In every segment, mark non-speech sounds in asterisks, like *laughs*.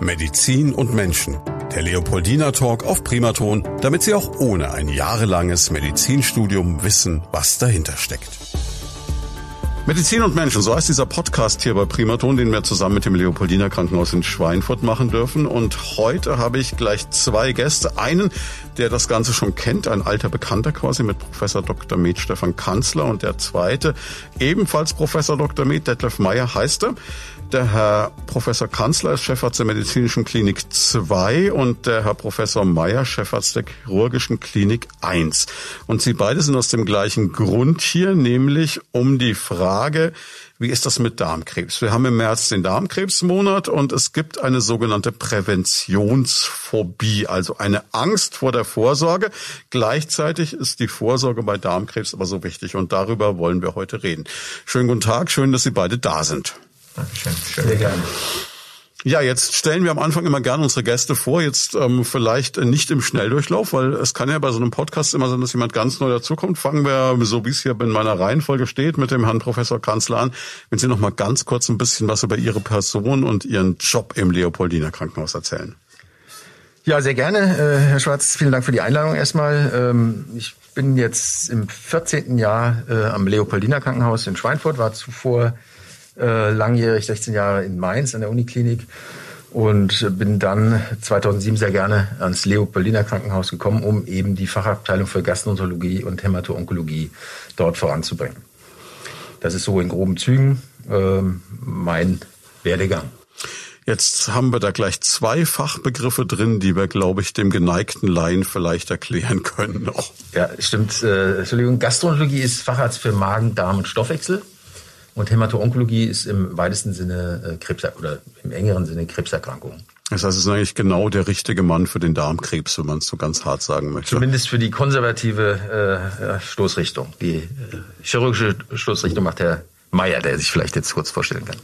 Medizin und Menschen. Der Leopoldina Talk auf Primaton, damit Sie auch ohne ein jahrelanges Medizinstudium wissen, was dahinter steckt. Medizin und Menschen, so heißt dieser Podcast hier bei Primaton, den wir zusammen mit dem Leopoldiner Krankenhaus in Schweinfurt machen dürfen. Und heute habe ich gleich zwei Gäste. Einen, der das Ganze schon kennt, ein alter Bekannter quasi mit Professor Dr. Med Stefan Kanzler. Und der zweite, ebenfalls Professor Dr. Med Detlef Meyer heißt er. Der Herr Professor Kanzler ist Chefarzt der Medizinischen Klinik 2 und der Herr Professor Meyer Chefarzt der Chirurgischen Klinik 1. Und Sie beide sind aus dem gleichen Grund hier, nämlich um die Frage, wie ist das mit Darmkrebs? Wir haben im März den Darmkrebsmonat und es gibt eine sogenannte Präventionsphobie, also eine Angst vor der Vorsorge. Gleichzeitig ist die Vorsorge bei Darmkrebs aber so wichtig und darüber wollen wir heute reden. Schönen guten Tag, schön, dass Sie beide da sind. Dankeschön. Schön. Sehr gerne. Ja, jetzt stellen wir am Anfang immer gerne unsere Gäste vor, jetzt ähm, vielleicht nicht im Schnelldurchlauf, weil es kann ja bei so einem Podcast immer sein, dass jemand ganz neu dazukommt. Fangen wir, so wie es hier in meiner Reihenfolge steht, mit dem Herrn Professor Kanzler an. Wenn Sie noch mal ganz kurz ein bisschen was über Ihre Person und Ihren Job im Leopoldiner Krankenhaus erzählen. Ja, sehr gerne, äh, Herr Schwarz. Vielen Dank für die Einladung erstmal. Ähm, ich bin jetzt im 14. Jahr äh, am Leopoldiner Krankenhaus in Schweinfurt, war zuvor äh, langjährig 16 Jahre in Mainz an der Uniklinik und bin dann 2007 sehr gerne ans Leopoldiner Krankenhaus gekommen, um eben die Fachabteilung für Gastroenterologie und Hämato-Onkologie dort voranzubringen. Das ist so in groben Zügen äh, mein Werdegang. Jetzt haben wir da gleich zwei Fachbegriffe drin, die wir, glaube ich, dem geneigten Laien vielleicht erklären können noch. Ja, stimmt. Äh, Entschuldigung, Gastroenterologie ist Facharzt für Magen, Darm und Stoffwechsel. Und Hämato-Onkologie ist im weitesten Sinne äh, Krebs oder im engeren Sinne Krebserkrankungen. Das heißt, es ist eigentlich genau der richtige Mann für den Darmkrebs, wenn man es so ganz hart sagen möchte. Zumindest für die konservative äh, Stoßrichtung. Die äh, chirurgische Stoßrichtung macht Herr Meier, der sich vielleicht jetzt kurz vorstellen kann.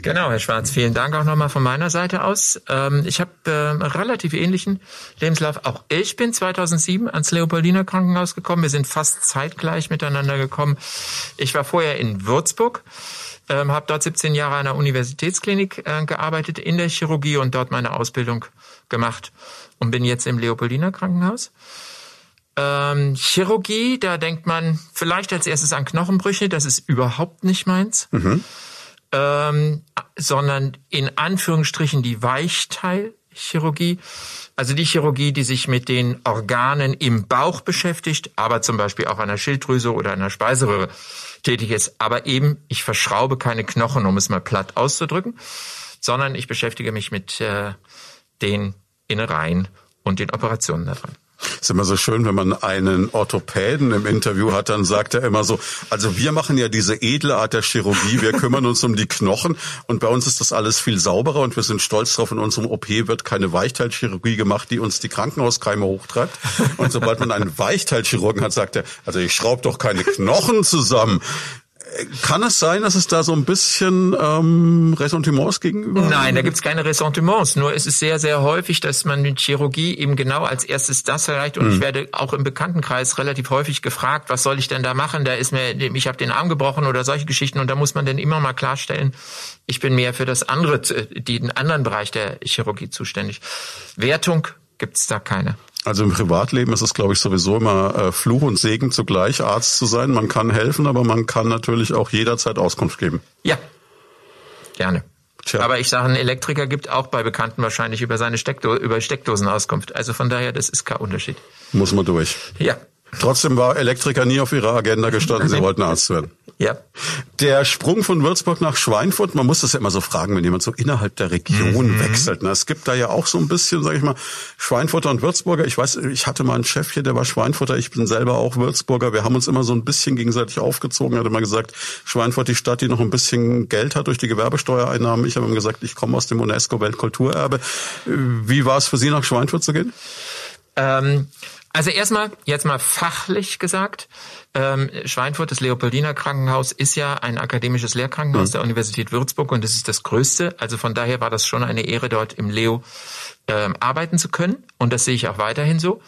Genau, Herr Schwarz, vielen Dank auch nochmal von meiner Seite aus. Ähm, ich habe äh, relativ ähnlichen Lebenslauf. Auch ich bin 2007 ans Leopoldiner Krankenhaus gekommen. Wir sind fast zeitgleich miteinander gekommen. Ich war vorher in Würzburg, ähm, habe dort 17 Jahre an der Universitätsklinik äh, gearbeitet in der Chirurgie und dort meine Ausbildung gemacht und bin jetzt im Leopoldiner Krankenhaus. Ähm, Chirurgie, da denkt man vielleicht als erstes an Knochenbrüche. Das ist überhaupt nicht meins. Mhm ähm, sondern in Anführungsstrichen die Weichteilchirurgie, also die Chirurgie, die sich mit den Organen im Bauch beschäftigt, aber zum Beispiel auch an der Schilddrüse oder an der Speiseröhre tätig ist. Aber eben, ich verschraube keine Knochen, um es mal platt auszudrücken, sondern ich beschäftige mich mit äh, den Innereien und den Operationen daran. Ist immer so schön, wenn man einen Orthopäden im Interview hat, dann sagt er immer so, also wir machen ja diese edle Art der Chirurgie, wir kümmern uns um die Knochen und bei uns ist das alles viel sauberer und wir sind stolz drauf, in unserem OP wird keine Weichteilchirurgie gemacht, die uns die Krankenhauskeime hochtreibt. Und sobald man einen Weichteilchirurgen hat, sagt er, also ich schraube doch keine Knochen zusammen. Kann es sein, dass es da so ein bisschen ähm, Ressentiments gegenüber? Nein, da gibt's keine Ressentiments. Nur es ist sehr, sehr häufig, dass man mit Chirurgie eben genau als erstes das erreicht. Und mhm. ich werde auch im Bekanntenkreis relativ häufig gefragt, was soll ich denn da machen? Da ist mir, ich habe den Arm gebrochen oder solche Geschichten. Und da muss man dann immer mal klarstellen, ich bin mehr für das andere, den anderen Bereich der Chirurgie zuständig. Wertung gibt's da keine. Also im Privatleben ist es, glaube ich, sowieso immer äh, Fluch und Segen zugleich, Arzt zu sein. Man kann helfen, aber man kann natürlich auch jederzeit Auskunft geben. Ja, gerne. Tja. Aber ich sage, ein Elektriker gibt auch bei Bekannten wahrscheinlich über seine Steckdo über Steckdosen Auskunft. Also von daher, das ist kein Unterschied. Muss man durch. Ja. Trotzdem war Elektriker nie auf Ihrer Agenda gestanden, Sie wollten Arzt werden. Ja. Der Sprung von Würzburg nach Schweinfurt, man muss das ja immer so fragen, wenn jemand so innerhalb der Region mhm. wechselt. Na, es gibt da ja auch so ein bisschen, sage ich mal, Schweinfurter und Würzburger. Ich weiß, ich hatte mal einen Chef hier, der war Schweinfurter, ich bin selber auch Würzburger. Wir haben uns immer so ein bisschen gegenseitig aufgezogen. Er hat immer gesagt, Schweinfurt die Stadt, die noch ein bisschen Geld hat durch die Gewerbesteuereinnahmen. Ich habe ihm gesagt, ich komme aus dem UNESCO-Weltkulturerbe. Wie war es für Sie, nach Schweinfurt zu gehen? Ähm also erstmal, jetzt mal fachlich gesagt, ähm, Schweinfurt, das Leopoldiner Krankenhaus, ist ja ein akademisches Lehrkrankenhaus mhm. der Universität Würzburg und es ist das größte. Also von daher war das schon eine Ehre, dort im Leo ähm, arbeiten zu können und das sehe ich auch weiterhin so.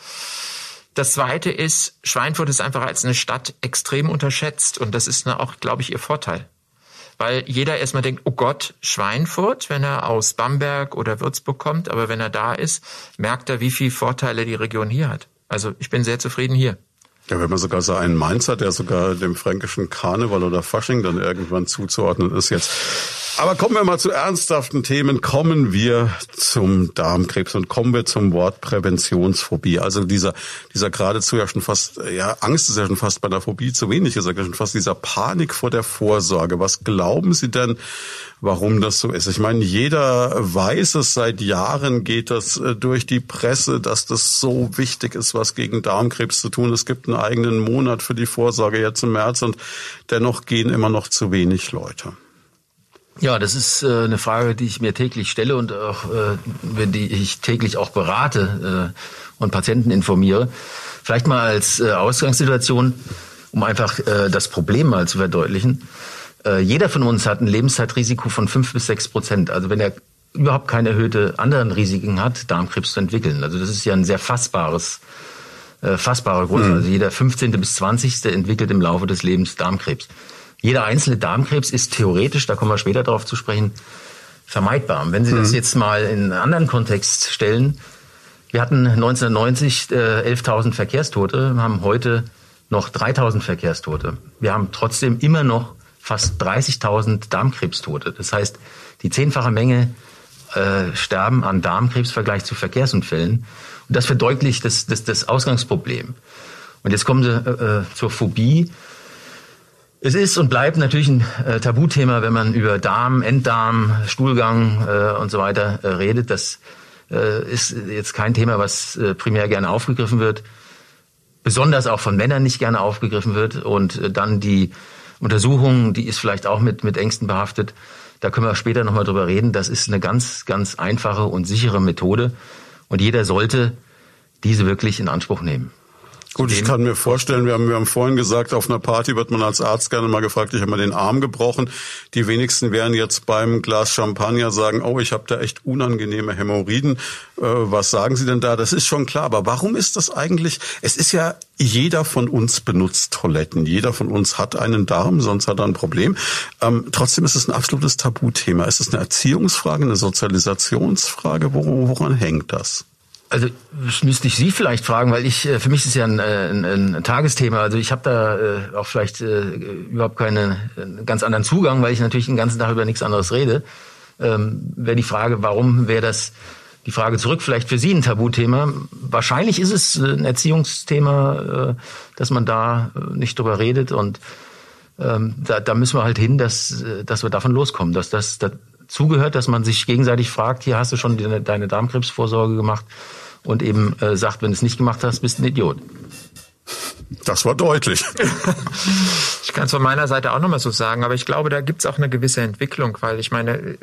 Das Zweite ist, Schweinfurt ist einfach als eine Stadt extrem unterschätzt und das ist auch, glaube ich, ihr Vorteil weil jeder erstmal denkt, oh Gott, Schweinfurt, wenn er aus Bamberg oder Würzburg kommt, aber wenn er da ist, merkt er, wie viel Vorteile die Region hier hat. Also ich bin sehr zufrieden hier. Ja, wenn man sogar so einen Mainzer, der sogar dem fränkischen Karneval oder Fasching dann irgendwann zuzuordnen ist jetzt. Aber kommen wir mal zu ernsthaften Themen. Kommen wir zum Darmkrebs und kommen wir zum Wort Präventionsphobie. Also dieser, dieser geradezu ja schon fast, ja, Angst ist ja schon fast bei der Phobie zu wenig gesagt, ja schon fast dieser Panik vor der Vorsorge. Was glauben Sie denn, warum das so ist? Ich meine, jeder weiß es, seit Jahren geht das äh, durch die Presse, dass das so wichtig ist, was gegen Darmkrebs zu tun. Es gibt einen eigenen Monat für die Vorsorge jetzt im März und dennoch gehen immer noch zu wenig Leute. Ja, das ist äh, eine Frage, die ich mir täglich stelle und auch, äh, die ich täglich auch berate äh, und Patienten informiere. Vielleicht mal als äh, Ausgangssituation, um einfach äh, das Problem mal zu verdeutlichen. Äh, jeder von uns hat ein Lebenszeitrisiko von fünf bis sechs Prozent. Also wenn er überhaupt keine erhöhte anderen Risiken hat, Darmkrebs zu entwickeln. Also das ist ja ein sehr fassbares, äh, fassbarer Grund. Mhm. Also jeder 15. bis 20. entwickelt im Laufe des Lebens Darmkrebs. Jeder einzelne Darmkrebs ist theoretisch, da kommen wir später darauf zu sprechen, vermeidbar. Und wenn Sie mhm. das jetzt mal in einen anderen Kontext stellen, wir hatten 1990 äh, 11.000 Verkehrstote, haben heute noch 3.000 Verkehrstote. Wir haben trotzdem immer noch fast 30.000 Darmkrebstote. Das heißt, die zehnfache Menge äh, sterben an Darmkrebs im Vergleich zu Verkehrsunfällen. Und das verdeutlicht das, das, das Ausgangsproblem. Und jetzt kommen Sie äh, äh zur Phobie. Es ist und bleibt natürlich ein äh, Tabuthema, wenn man über Darm, Enddarm, Stuhlgang äh, und so weiter äh, redet. Das äh, ist jetzt kein Thema, was äh, primär gerne aufgegriffen wird, besonders auch von Männern nicht gerne aufgegriffen wird. Und äh, dann die Untersuchung, die ist vielleicht auch mit, mit Ängsten behaftet. Da können wir später nochmal drüber reden. Das ist eine ganz, ganz einfache und sichere Methode. Und jeder sollte diese wirklich in Anspruch nehmen. Gut, ich kann mir vorstellen, wir haben, wir haben vorhin gesagt, auf einer Party wird man als Arzt gerne mal gefragt, ich habe mal den Arm gebrochen. Die wenigsten werden jetzt beim Glas Champagner sagen, oh, ich habe da echt unangenehme Hämorrhoiden. Äh, was sagen Sie denn da? Das ist schon klar. Aber warum ist das eigentlich? Es ist ja, jeder von uns benutzt Toiletten. Jeder von uns hat einen Darm, sonst hat er ein Problem. Ähm, trotzdem ist es ein absolutes Tabuthema. Ist es eine Erziehungsfrage, eine Sozialisationsfrage? Woran, woran hängt das? Also das müsste ich Sie vielleicht fragen, weil ich äh, für mich ist ja ein, äh, ein, ein Tagesthema. Also ich habe da äh, auch vielleicht äh, überhaupt keinen äh, ganz anderen Zugang, weil ich natürlich den ganzen Tag über nichts anderes rede. Ähm, wäre die Frage, warum wäre das die Frage zurück vielleicht für Sie ein Tabuthema? Wahrscheinlich ist es ein Erziehungsthema, äh, dass man da nicht drüber redet und ähm, da, da müssen wir halt hin, dass, dass wir davon loskommen, dass das dazugehört, dass man sich gegenseitig fragt, hier hast du schon deine Darmkrebsvorsorge gemacht und eben äh, sagt, wenn du es nicht gemacht hast, bist du ein Idiot. Das war deutlich. *laughs* ich kann es von meiner Seite auch nochmal so sagen, aber ich glaube, da gibt es auch eine gewisse Entwicklung, weil ich meine,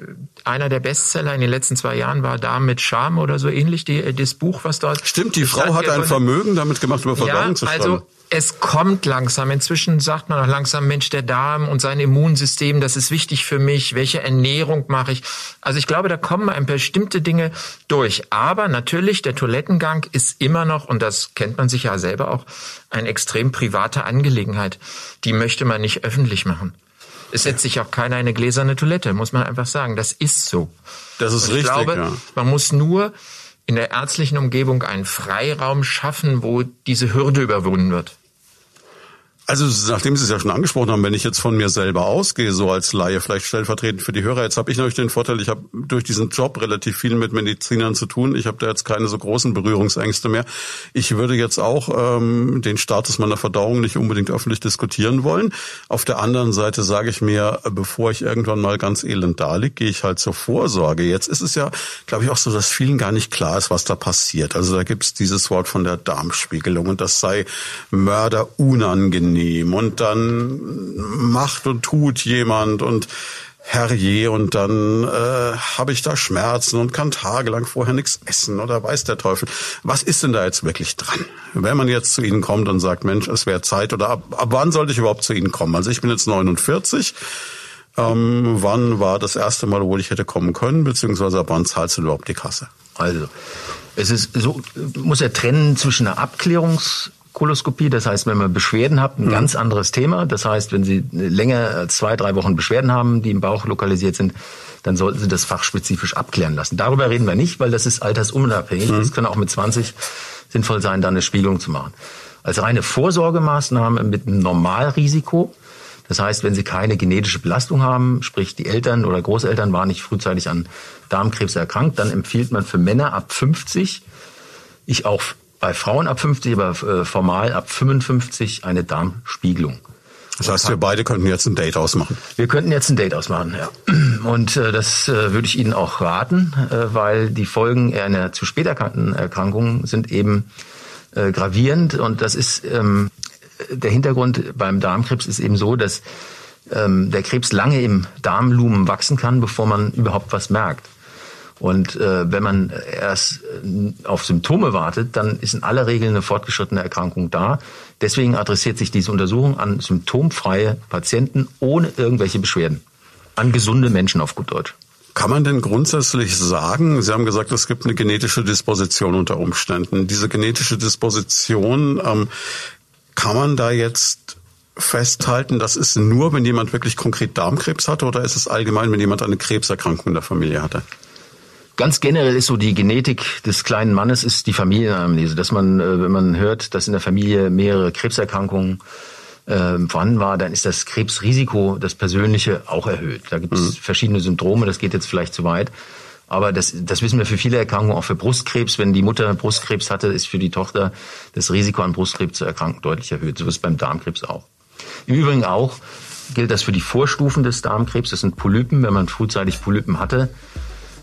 einer der Bestseller in den letzten zwei Jahren war da mit Charme oder so ähnlich, die, das Buch, was dort. Stimmt, die Frau hat ein Vermögen damit gemacht, über Verdauung ja, zu schreiben. Also es kommt langsam. Inzwischen sagt man auch langsam, Mensch, der Darm und sein Immunsystem, das ist wichtig für mich. Welche Ernährung mache ich? Also ich glaube, da kommen ein bestimmte Dinge durch. Aber natürlich, der Toilettengang ist immer noch, und das kennt man sich ja selber auch, eine extrem private Angelegenheit. Die möchte man nicht öffentlich machen. Es setzt sich auch keiner in eine gläserne Toilette, muss man einfach sagen. Das ist so. Das ist richtig. Ich glaube, ja. man muss nur in der ärztlichen Umgebung einen Freiraum schaffen, wo diese Hürde überwunden wird. Also nachdem Sie es ja schon angesprochen haben, wenn ich jetzt von mir selber ausgehe, so als Laie, vielleicht stellvertretend für die Hörer, jetzt habe ich natürlich den Vorteil, ich habe durch diesen Job relativ viel mit Medizinern zu tun. Ich habe da jetzt keine so großen Berührungsängste mehr. Ich würde jetzt auch ähm, den Status meiner Verdauung nicht unbedingt öffentlich diskutieren wollen. Auf der anderen Seite sage ich mir, bevor ich irgendwann mal ganz elend da liege, gehe ich halt zur Vorsorge. Jetzt ist es ja, glaube ich, auch so, dass vielen gar nicht klar ist, was da passiert. Also da gibt es dieses Wort von der Darmspiegelung und das sei Mörder unangenehm unangenehm und dann macht und tut jemand und herrje und dann äh, habe ich da Schmerzen und kann tagelang vorher nichts essen oder weiß der Teufel. Was ist denn da jetzt wirklich dran? Wenn man jetzt zu Ihnen kommt und sagt, Mensch, es wäre Zeit oder ab, ab wann sollte ich überhaupt zu Ihnen kommen? Also ich bin jetzt 49. Ähm, wann war das erste Mal, wo ich hätte kommen können, beziehungsweise ab wann zahlst du überhaupt die Kasse? Also, es ist so, muss er trennen zwischen einer Abklärungs- Koloskopie. Das heißt, wenn man Beschwerden hat, ein mhm. ganz anderes Thema. Das heißt, wenn Sie länger als zwei, drei Wochen Beschwerden haben, die im Bauch lokalisiert sind, dann sollten Sie das fachspezifisch abklären lassen. Darüber reden wir nicht, weil das ist altersunabhängig. Es mhm. kann auch mit 20 sinnvoll sein, dann eine Spiegelung zu machen. Als reine Vorsorgemaßnahme mit einem Normalrisiko, das heißt, wenn Sie keine genetische Belastung haben, sprich die Eltern oder Großeltern waren nicht frühzeitig an Darmkrebs erkrankt, dann empfiehlt man für Männer ab 50, ich auch bei Frauen ab 50, aber äh, formal ab 55 eine Darmspiegelung. Das heißt, wir beide könnten jetzt ein Date ausmachen. Wir könnten jetzt ein Date ausmachen, ja. *clears throat* Und äh, das äh, würde ich Ihnen auch raten, äh, weil die Folgen einer zu spät erkannten Erkrankung sind eben äh, gravierend. Und das ist ähm, der Hintergrund beim Darmkrebs ist eben so, dass ähm, der Krebs lange im Darmlumen wachsen kann, bevor man überhaupt was merkt. Und äh, wenn man erst äh, auf Symptome wartet, dann ist in aller Regel eine fortgeschrittene Erkrankung da. Deswegen adressiert sich diese Untersuchung an symptomfreie Patienten ohne irgendwelche Beschwerden. An gesunde Menschen auf gut Deutsch. Kann man denn grundsätzlich sagen, Sie haben gesagt, es gibt eine genetische Disposition unter Umständen. Diese genetische Disposition, ähm, kann man da jetzt festhalten, das ist nur, wenn jemand wirklich konkret Darmkrebs hatte oder ist es allgemein, wenn jemand eine Krebserkrankung in der Familie hatte? Ganz generell ist so die Genetik des kleinen Mannes ist die Familienanamnese, dass man, äh, wenn man hört, dass in der Familie mehrere Krebserkrankungen äh, vorhanden war, dann ist das Krebsrisiko, das persönliche, auch erhöht. Da gibt es mhm. verschiedene Symptome, das geht jetzt vielleicht zu weit. Aber das, das wissen wir für viele Erkrankungen, auch für Brustkrebs. Wenn die Mutter Brustkrebs hatte, ist für die Tochter das Risiko an Brustkrebs zu erkranken deutlich erhöht. So ist es beim Darmkrebs auch. Im Übrigen auch gilt das für die Vorstufen des Darmkrebs. Das sind Polypen. Wenn man frühzeitig Polypen hatte,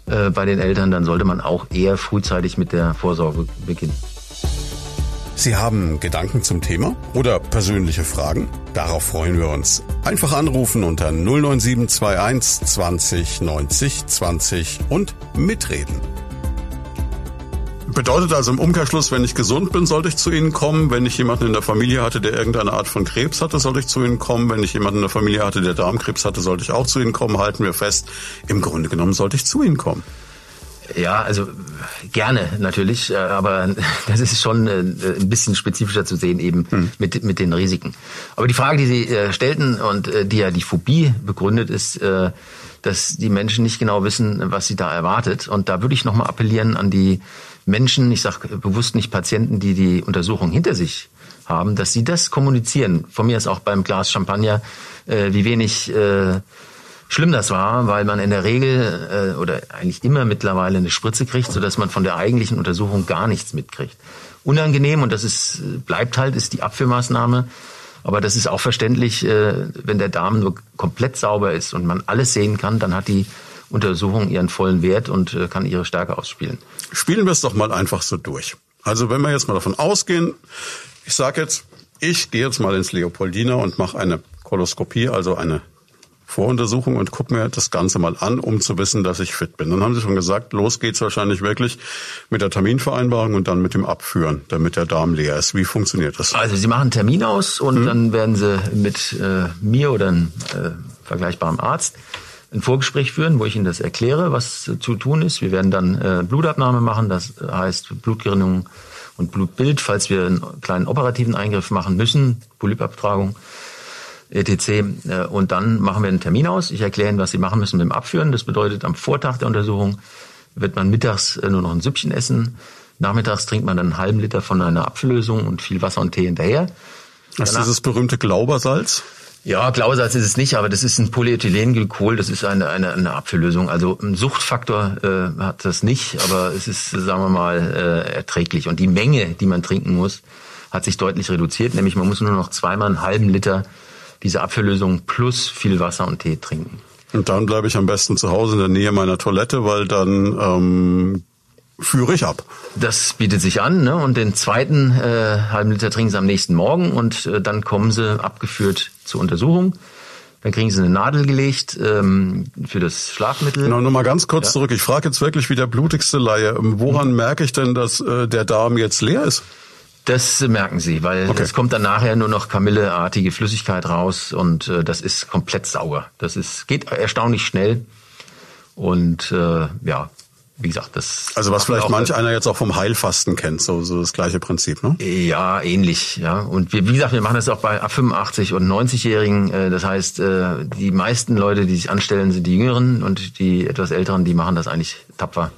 äh, bei den Eltern, dann sollte man auch eher frühzeitig mit der Vorsorge beginnen. Sie haben Gedanken zum Thema oder persönliche Fragen? Darauf freuen wir uns. Einfach anrufen unter 09721 20 90 20 und mitreden. Bedeutet also im Umkehrschluss, wenn ich gesund bin, sollte ich zu Ihnen kommen. Wenn ich jemanden in der Familie hatte, der irgendeine Art von Krebs hatte, sollte ich zu Ihnen kommen. Wenn ich jemanden in der Familie hatte, der Darmkrebs hatte, sollte ich auch zu Ihnen kommen. Halten wir fest, im Grunde genommen sollte ich zu Ihnen kommen. Ja, also gerne natürlich, äh, aber *laughs* das ist schon äh, ein bisschen spezifischer zu sehen eben hm. mit, mit den Risiken. Aber die Frage, die Sie äh, stellten und die ja die Phobie begründet, ist, dass die Menschen nicht genau wissen, was sie da erwartet. Und da würde ich nochmal appellieren an die Menschen, ich sage bewusst nicht Patienten, die die Untersuchung hinter sich haben, dass sie das kommunizieren. Von mir ist auch beim Glas Champagner, äh, wie wenig äh, schlimm das war, weil man in der Regel äh, oder eigentlich immer mittlerweile eine Spritze kriegt, sodass man von der eigentlichen Untersuchung gar nichts mitkriegt. Unangenehm und das ist bleibt halt, ist die Abführmaßnahme. Aber das ist auch verständlich, äh, wenn der Darm nur komplett sauber ist und man alles sehen kann, dann hat die Untersuchung ihren vollen Wert und äh, kann ihre Stärke ausspielen. Spielen wir es doch mal einfach so durch. Also wenn wir jetzt mal davon ausgehen, ich sage jetzt, ich gehe jetzt mal ins Leopoldina und mache eine Koloskopie, also eine Voruntersuchung und gucke mir das Ganze mal an, um zu wissen, dass ich fit bin. Dann haben Sie schon gesagt, los geht's wahrscheinlich wirklich mit der Terminvereinbarung und dann mit dem Abführen, damit der Darm leer ist. Wie funktioniert das? Also Sie machen einen Termin aus und hm. dann werden Sie mit äh, mir oder einem äh, vergleichbaren Arzt ein Vorgespräch führen, wo ich Ihnen das erkläre, was zu tun ist. Wir werden dann äh, Blutabnahme machen, das heißt Blutgerinnung und Blutbild, falls wir einen kleinen operativen Eingriff machen müssen, Polypabtragung, etc. Äh, und dann machen wir einen Termin aus. Ich erkläre Ihnen, was Sie machen müssen mit dem Abführen. Das bedeutet, am Vortag der Untersuchung wird man mittags äh, nur noch ein Süppchen essen. Nachmittags trinkt man dann einen halben Liter von einer Apfellösung und viel Wasser und Tee hinterher. Das ist dieses berühmte Glaubersalz? Ja, Glausalz ist es nicht, aber das ist ein Polyethylenglykol, das ist eine, eine, eine Apfellösung. Also ein Suchtfaktor äh, hat das nicht, aber es ist, sagen wir mal, äh, erträglich. Und die Menge, die man trinken muss, hat sich deutlich reduziert, nämlich man muss nur noch zweimal einen halben Liter diese Apfellösung plus viel Wasser und Tee trinken. Und dann bleibe ich am besten zu Hause in der Nähe meiner Toilette, weil dann ähm, führe ich ab. Das bietet sich an, ne? Und den zweiten äh, halben Liter trinken sie am nächsten Morgen und äh, dann kommen sie abgeführt zur Untersuchung. Dann kriegen sie eine Nadel gelegt ähm, für das Schlafmittel. Genau, nur mal ganz kurz ja. zurück. Ich frage jetzt wirklich wie der blutigste Laie. Woran mhm. merke ich denn, dass äh, der Darm jetzt leer ist? Das merken Sie, weil okay. es kommt dann nachher nur noch Kamilleartige Flüssigkeit raus und äh, das ist komplett sauer. Das ist geht erstaunlich schnell und äh, ja, wie gesagt, das. Also was vielleicht manch einer jetzt auch vom Heilfasten kennt, so, so das gleiche Prinzip, ne? Ja, ähnlich, ja. Und wir, wie gesagt, wir machen das auch bei 85 und 90-Jährigen. Äh, das heißt, äh, die meisten Leute, die sich anstellen, sind die Jüngeren und die etwas Älteren, die machen das eigentlich tapfer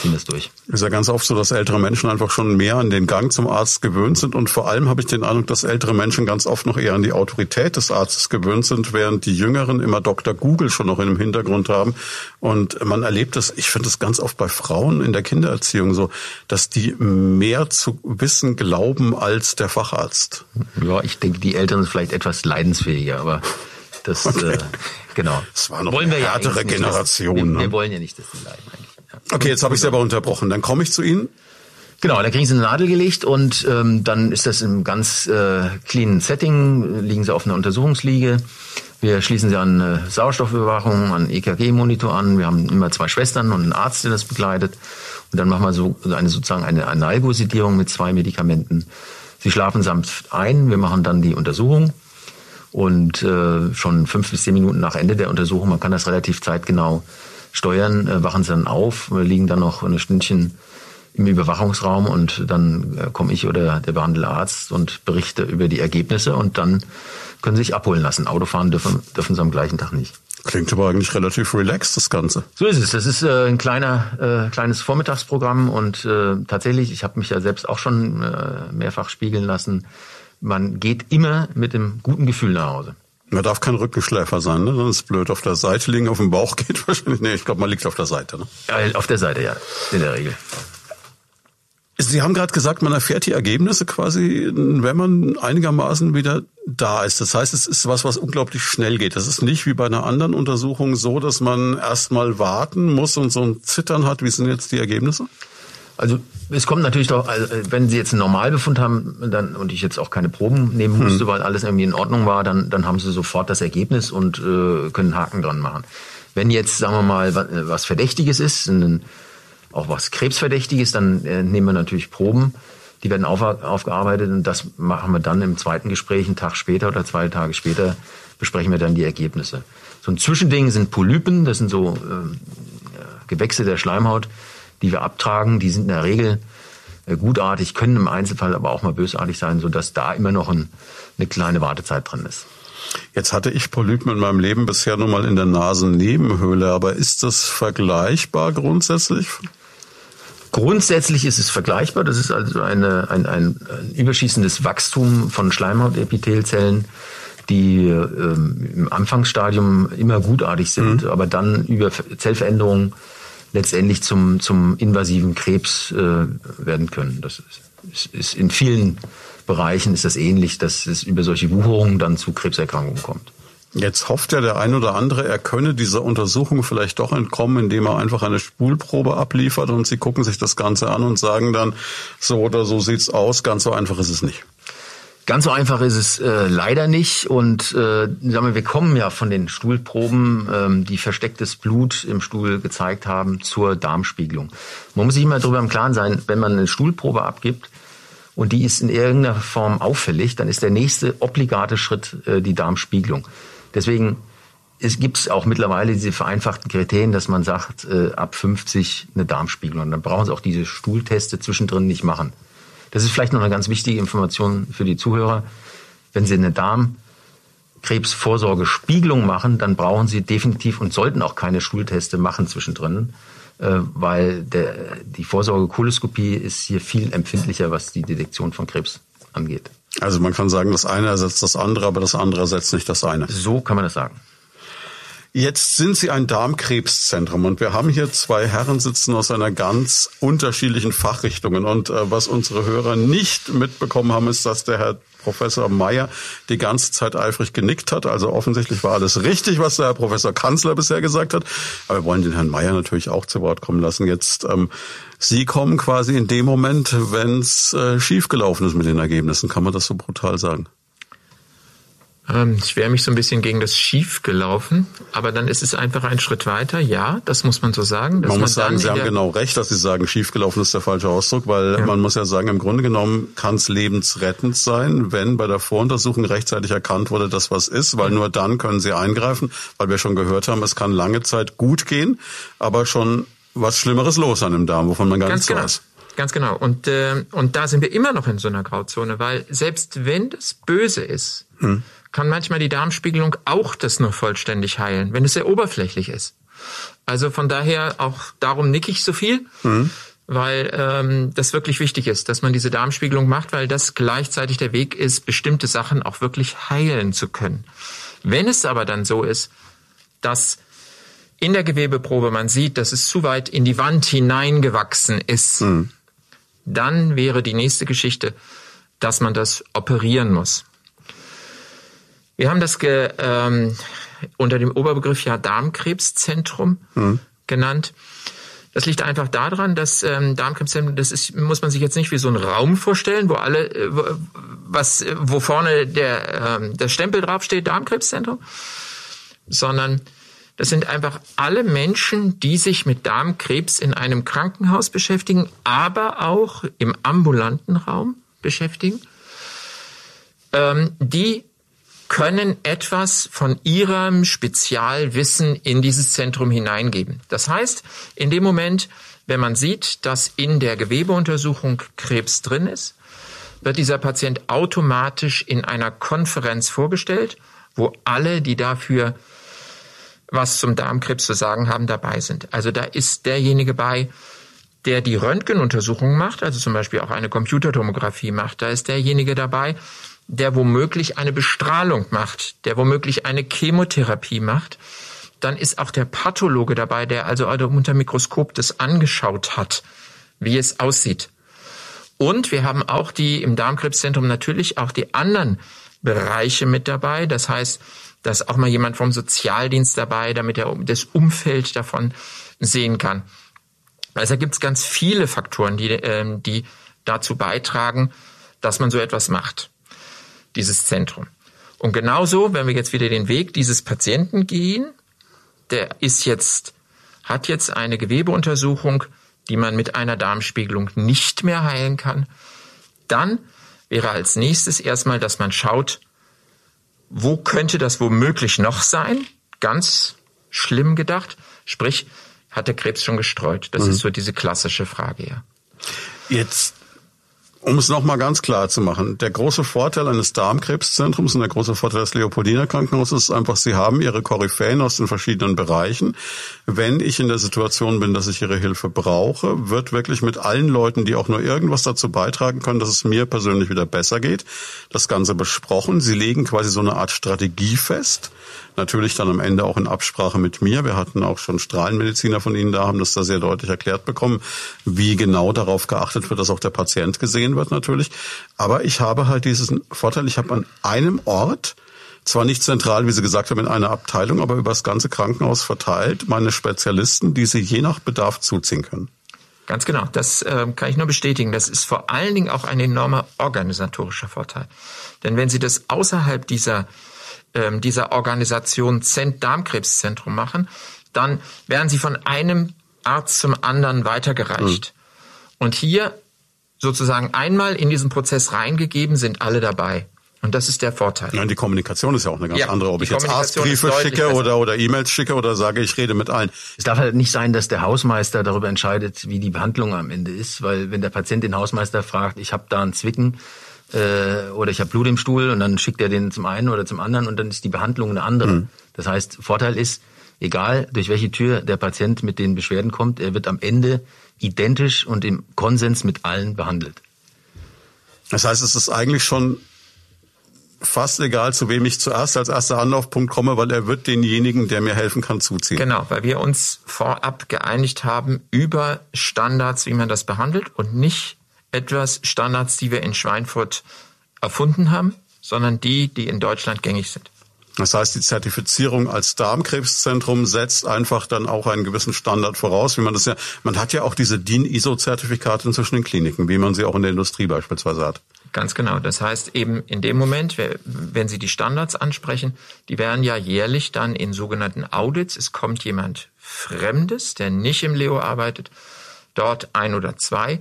ziehen es durch. Ist ja ganz oft so, dass ältere Menschen einfach schon mehr an den Gang zum Arzt gewöhnt sind und vor allem habe ich den Eindruck, dass ältere Menschen ganz oft noch eher an die Autorität des Arztes gewöhnt sind, während die Jüngeren immer Dr. Google schon noch in dem Hintergrund haben. Und man erlebt das, ich finde das ganz oft bei Frauen in der Kindererziehung so, dass die mehr zu wissen glauben als der Facharzt. Ja, ich denke, die Eltern sind vielleicht etwas leidensfähiger, aber das, okay. äh, genau. Das war noch wollen eine härtere ja Generation. wir, ne? wir, wollen ja nicht, dass die leiden eigentlich. Okay, jetzt habe ich selber unterbrochen. Dann komme ich zu Ihnen. Genau, da kriegen sie eine Nadel gelegt und ähm, dann ist das im ganz äh, cleanen Setting, liegen sie auf einer Untersuchungsliege. Wir schließen sie an äh, Sauerstoffüberwachung, an EKG-Monitor an. Wir haben immer zwei Schwestern und einen Arzt, der das begleitet. Und dann machen wir so eine sozusagen eine Analgosedierung mit zwei Medikamenten. Sie schlafen sanft ein. Wir machen dann die Untersuchung. Und äh, schon fünf bis zehn Minuten nach Ende der Untersuchung, man kann das relativ zeitgenau steuern, äh, wachen sie dann auf, liegen dann noch ein Stündchen im Überwachungsraum und dann äh, komme ich oder der behandelnde Arzt und berichte über die Ergebnisse und dann können sie sich abholen lassen. Autofahren dürfen, dürfen sie am gleichen Tag nicht. Klingt aber eigentlich relativ relaxed, das Ganze. So ist es. Das ist äh, ein kleiner, äh, kleines Vormittagsprogramm und äh, tatsächlich, ich habe mich ja selbst auch schon äh, mehrfach spiegeln lassen, man geht immer mit dem guten Gefühl nach Hause. Man darf kein Rückenschläfer sein, ne? Sonst ist blöd. Auf der Seite liegen, auf dem Bauch geht *laughs* wahrscheinlich. Nee, ich glaube, man liegt auf der Seite. Ne? Ja, auf der Seite, ja, in der Regel. Sie haben gerade gesagt, man erfährt die Ergebnisse quasi, wenn man einigermaßen wieder da ist. Das heißt, es ist was, was unglaublich schnell geht. Das ist nicht wie bei einer anderen Untersuchung so, dass man erstmal warten muss und so ein Zittern hat. Wie sind jetzt die Ergebnisse? Also es kommt natürlich doch, also, wenn Sie jetzt einen Normalbefund haben dann, und ich jetzt auch keine Proben nehmen musste, hm. weil alles irgendwie in Ordnung war, dann, dann haben Sie sofort das Ergebnis und äh, können Haken dran machen. Wenn jetzt, sagen wir mal, was Verdächtiges ist, ein, auch was Krebsverdächtiges, dann äh, nehmen wir natürlich Proben. Die werden auf, aufgearbeitet und das machen wir dann im zweiten Gespräch, einen Tag später oder zwei Tage später, besprechen wir dann die Ergebnisse. So ein Zwischending sind Polypen, das sind so äh, Gewächse der Schleimhaut, die wir abtragen, die sind in der Regel äh, gutartig, können im Einzelfall aber auch mal bösartig sein, sodass da immer noch ein, eine kleine Wartezeit drin ist. Jetzt hatte ich Polypen in meinem Leben bisher nur mal in der Nasennebenhöhle, aber ist das vergleichbar grundsätzlich? Grundsätzlich ist es vergleichbar. Das ist also eine, ein, ein, ein überschießendes Wachstum von Schleimhautepithelzellen, die ähm, im Anfangsstadium immer gutartig sind, mhm. aber dann über Zellveränderungen letztendlich zum, zum invasiven Krebs äh, werden können. Das ist, ist in vielen Bereichen ist das ähnlich, dass es über solche Wucherungen dann zu Krebserkrankungen kommt. Jetzt hofft ja der ein oder andere, er könne dieser Untersuchung vielleicht doch entkommen, indem er einfach eine Spulprobe abliefert und sie gucken sich das Ganze an und sagen dann, so oder so sieht's aus. Ganz so einfach ist es nicht. Ganz so einfach ist es äh, leider nicht. Und äh, sagen wir, wir kommen ja von den Stuhlproben, ähm, die verstecktes Blut im Stuhl gezeigt haben, zur Darmspiegelung. Man muss sich immer darüber im Klaren sein, wenn man eine Stuhlprobe abgibt und die ist in irgendeiner Form auffällig, dann ist der nächste obligate Schritt äh, die Darmspiegelung. Deswegen es gibt auch mittlerweile diese vereinfachten Kriterien, dass man sagt, äh, ab 50 eine Darmspiegelung. Dann brauchen Sie auch diese Stuhlteste zwischendrin nicht machen. Das ist vielleicht noch eine ganz wichtige Information für die Zuhörer. Wenn Sie eine Darmkrebsvorsorgespiegelung machen, dann brauchen Sie definitiv und sollten auch keine Schulteste machen zwischendrin, äh, weil der, die Vorsorgekoloskopie ist hier viel empfindlicher, was die Detektion von Krebs angeht. Also man kann sagen, das eine ersetzt das andere, aber das andere ersetzt nicht das eine. So kann man das sagen. Jetzt sind Sie ein Darmkrebszentrum und wir haben hier zwei Herren sitzen aus einer ganz unterschiedlichen Fachrichtungen. Und äh, was unsere Hörer nicht mitbekommen haben, ist, dass der Herr Professor Meyer die ganze Zeit eifrig genickt hat. Also offensichtlich war alles richtig, was der Herr Professor Kanzler bisher gesagt hat. Aber wir wollen den Herrn Meyer natürlich auch zu Wort kommen lassen. Jetzt ähm, Sie kommen quasi in dem Moment, wenn es äh, schiefgelaufen ist mit den Ergebnissen. Kann man das so brutal sagen? Ähm, ich wäre mich so ein bisschen gegen das Schief gelaufen, aber dann ist es einfach ein Schritt weiter. Ja, das muss man so sagen. Man, man muss sagen, Sie haben genau recht, dass Sie sagen, schief gelaufen ist der falsche Ausdruck, weil ja. man muss ja sagen, im Grunde genommen kann es lebensrettend sein, wenn bei der Voruntersuchung rechtzeitig erkannt wurde, dass was ist, weil nur dann können Sie eingreifen, weil wir schon gehört haben, es kann lange Zeit gut gehen, aber schon was Schlimmeres los an dem Darm, wovon man gar Ganz nichts genau. weiß. Ganz genau. Und, äh, und da sind wir immer noch in so einer Grauzone, weil selbst wenn das böse ist, hm. Kann manchmal die Darmspiegelung auch das nur vollständig heilen, wenn es sehr oberflächlich ist. Also von daher auch darum nick ich so viel, hm. weil ähm, das wirklich wichtig ist, dass man diese Darmspiegelung macht, weil das gleichzeitig der Weg ist, bestimmte Sachen auch wirklich heilen zu können. Wenn es aber dann so ist, dass in der Gewebeprobe man sieht, dass es zu weit in die Wand hineingewachsen ist, hm. dann wäre die nächste Geschichte, dass man das operieren muss. Wir haben das ge, ähm, unter dem Oberbegriff ja Darmkrebszentrum hm. genannt. Das liegt einfach daran, dass ähm, Darmkrebszentrum, das ist, muss man sich jetzt nicht wie so ein Raum vorstellen, wo alle, äh, was, wo vorne der, ähm, der Stempel draufsteht, Darmkrebszentrum, sondern das sind einfach alle Menschen, die sich mit Darmkrebs in einem Krankenhaus beschäftigen, aber auch im ambulanten Raum beschäftigen, ähm, die können etwas von ihrem Spezialwissen in dieses Zentrum hineingeben. Das heißt, in dem Moment, wenn man sieht, dass in der Gewebeuntersuchung Krebs drin ist, wird dieser Patient automatisch in einer Konferenz vorgestellt, wo alle, die dafür was zum Darmkrebs zu sagen haben, dabei sind. Also da ist derjenige bei, der die Röntgenuntersuchung macht, also zum Beispiel auch eine Computertomographie macht. Da ist derjenige dabei, der womöglich eine Bestrahlung macht, der womöglich eine Chemotherapie macht, dann ist auch der Pathologe dabei, der also unter Mikroskop das angeschaut hat, wie es aussieht. Und wir haben auch die im Darmkrebszentrum natürlich auch die anderen Bereiche mit dabei. Das heißt, da ist auch mal jemand vom Sozialdienst dabei, damit er das Umfeld davon sehen kann. Also da gibt es ganz viele Faktoren, die, äh, die dazu beitragen, dass man so etwas macht dieses Zentrum. Und genauso, wenn wir jetzt wieder den Weg dieses Patienten gehen, der ist jetzt, hat jetzt eine Gewebeuntersuchung, die man mit einer Darmspiegelung nicht mehr heilen kann, dann wäre als nächstes erstmal, dass man schaut, wo könnte das womöglich noch sein? Ganz schlimm gedacht. Sprich, hat der Krebs schon gestreut? Das mhm. ist so diese klassische Frage, ja. Jetzt um es nochmal ganz klar zu machen, der große Vorteil eines Darmkrebszentrums und der große Vorteil des Leopoldiner Krankenhauses ist einfach, sie haben ihre Koryphäen aus den verschiedenen Bereichen. Wenn ich in der Situation bin, dass ich ihre Hilfe brauche, wird wirklich mit allen Leuten, die auch nur irgendwas dazu beitragen können, dass es mir persönlich wieder besser geht, das Ganze besprochen. Sie legen quasi so eine Art Strategie fest Natürlich dann am Ende auch in Absprache mit mir. Wir hatten auch schon Strahlenmediziner von Ihnen da, haben das da sehr deutlich erklärt bekommen, wie genau darauf geachtet wird, dass auch der Patient gesehen wird natürlich. Aber ich habe halt diesen Vorteil, ich habe an einem Ort, zwar nicht zentral, wie Sie gesagt haben, in einer Abteilung, aber über das ganze Krankenhaus verteilt, meine Spezialisten, die Sie je nach Bedarf zuziehen können. Ganz genau, das äh, kann ich nur bestätigen. Das ist vor allen Dingen auch ein enormer organisatorischer Vorteil. Denn wenn Sie das außerhalb dieser ähm, dieser Organisation Zent Darmkrebszentrum machen, dann werden sie von einem Arzt zum anderen weitergereicht. Mhm. Und hier sozusagen einmal in diesen Prozess reingegeben, sind alle dabei. Und das ist der Vorteil. Ja, und die Kommunikation ist ja auch eine ganz ja, andere. Ob ich jetzt Arztbriefe schicke oder, oder E-Mails schicke oder sage, ich rede mit allen. Es darf halt nicht sein, dass der Hausmeister darüber entscheidet, wie die Behandlung am Ende ist. Weil wenn der Patient den Hausmeister fragt, ich habe da einen Zwicken, äh, oder ich habe Blut im Stuhl und dann schickt er den zum einen oder zum anderen und dann ist die Behandlung eine andere. Mhm. Das heißt, Vorteil ist, egal durch welche Tür der Patient mit den Beschwerden kommt, er wird am Ende identisch und im Konsens mit allen behandelt. Das heißt, es ist eigentlich schon fast egal, zu wem ich zuerst als erster Anlaufpunkt komme, weil er wird denjenigen, der mir helfen kann, zuziehen. Genau, weil wir uns vorab geeinigt haben über Standards, wie man das behandelt und nicht etwas Standards, die wir in Schweinfurt erfunden haben, sondern die, die in Deutschland gängig sind. Das heißt, die Zertifizierung als Darmkrebszentrum setzt einfach dann auch einen gewissen Standard voraus, wie man das ja, man hat ja auch diese DIN-ISO-Zertifikate inzwischen in Kliniken, wie man sie auch in der Industrie beispielsweise hat. Ganz genau. Das heißt eben in dem Moment, wenn Sie die Standards ansprechen, die werden ja jährlich dann in sogenannten Audits, es kommt jemand Fremdes, der nicht im Leo arbeitet, dort ein oder zwei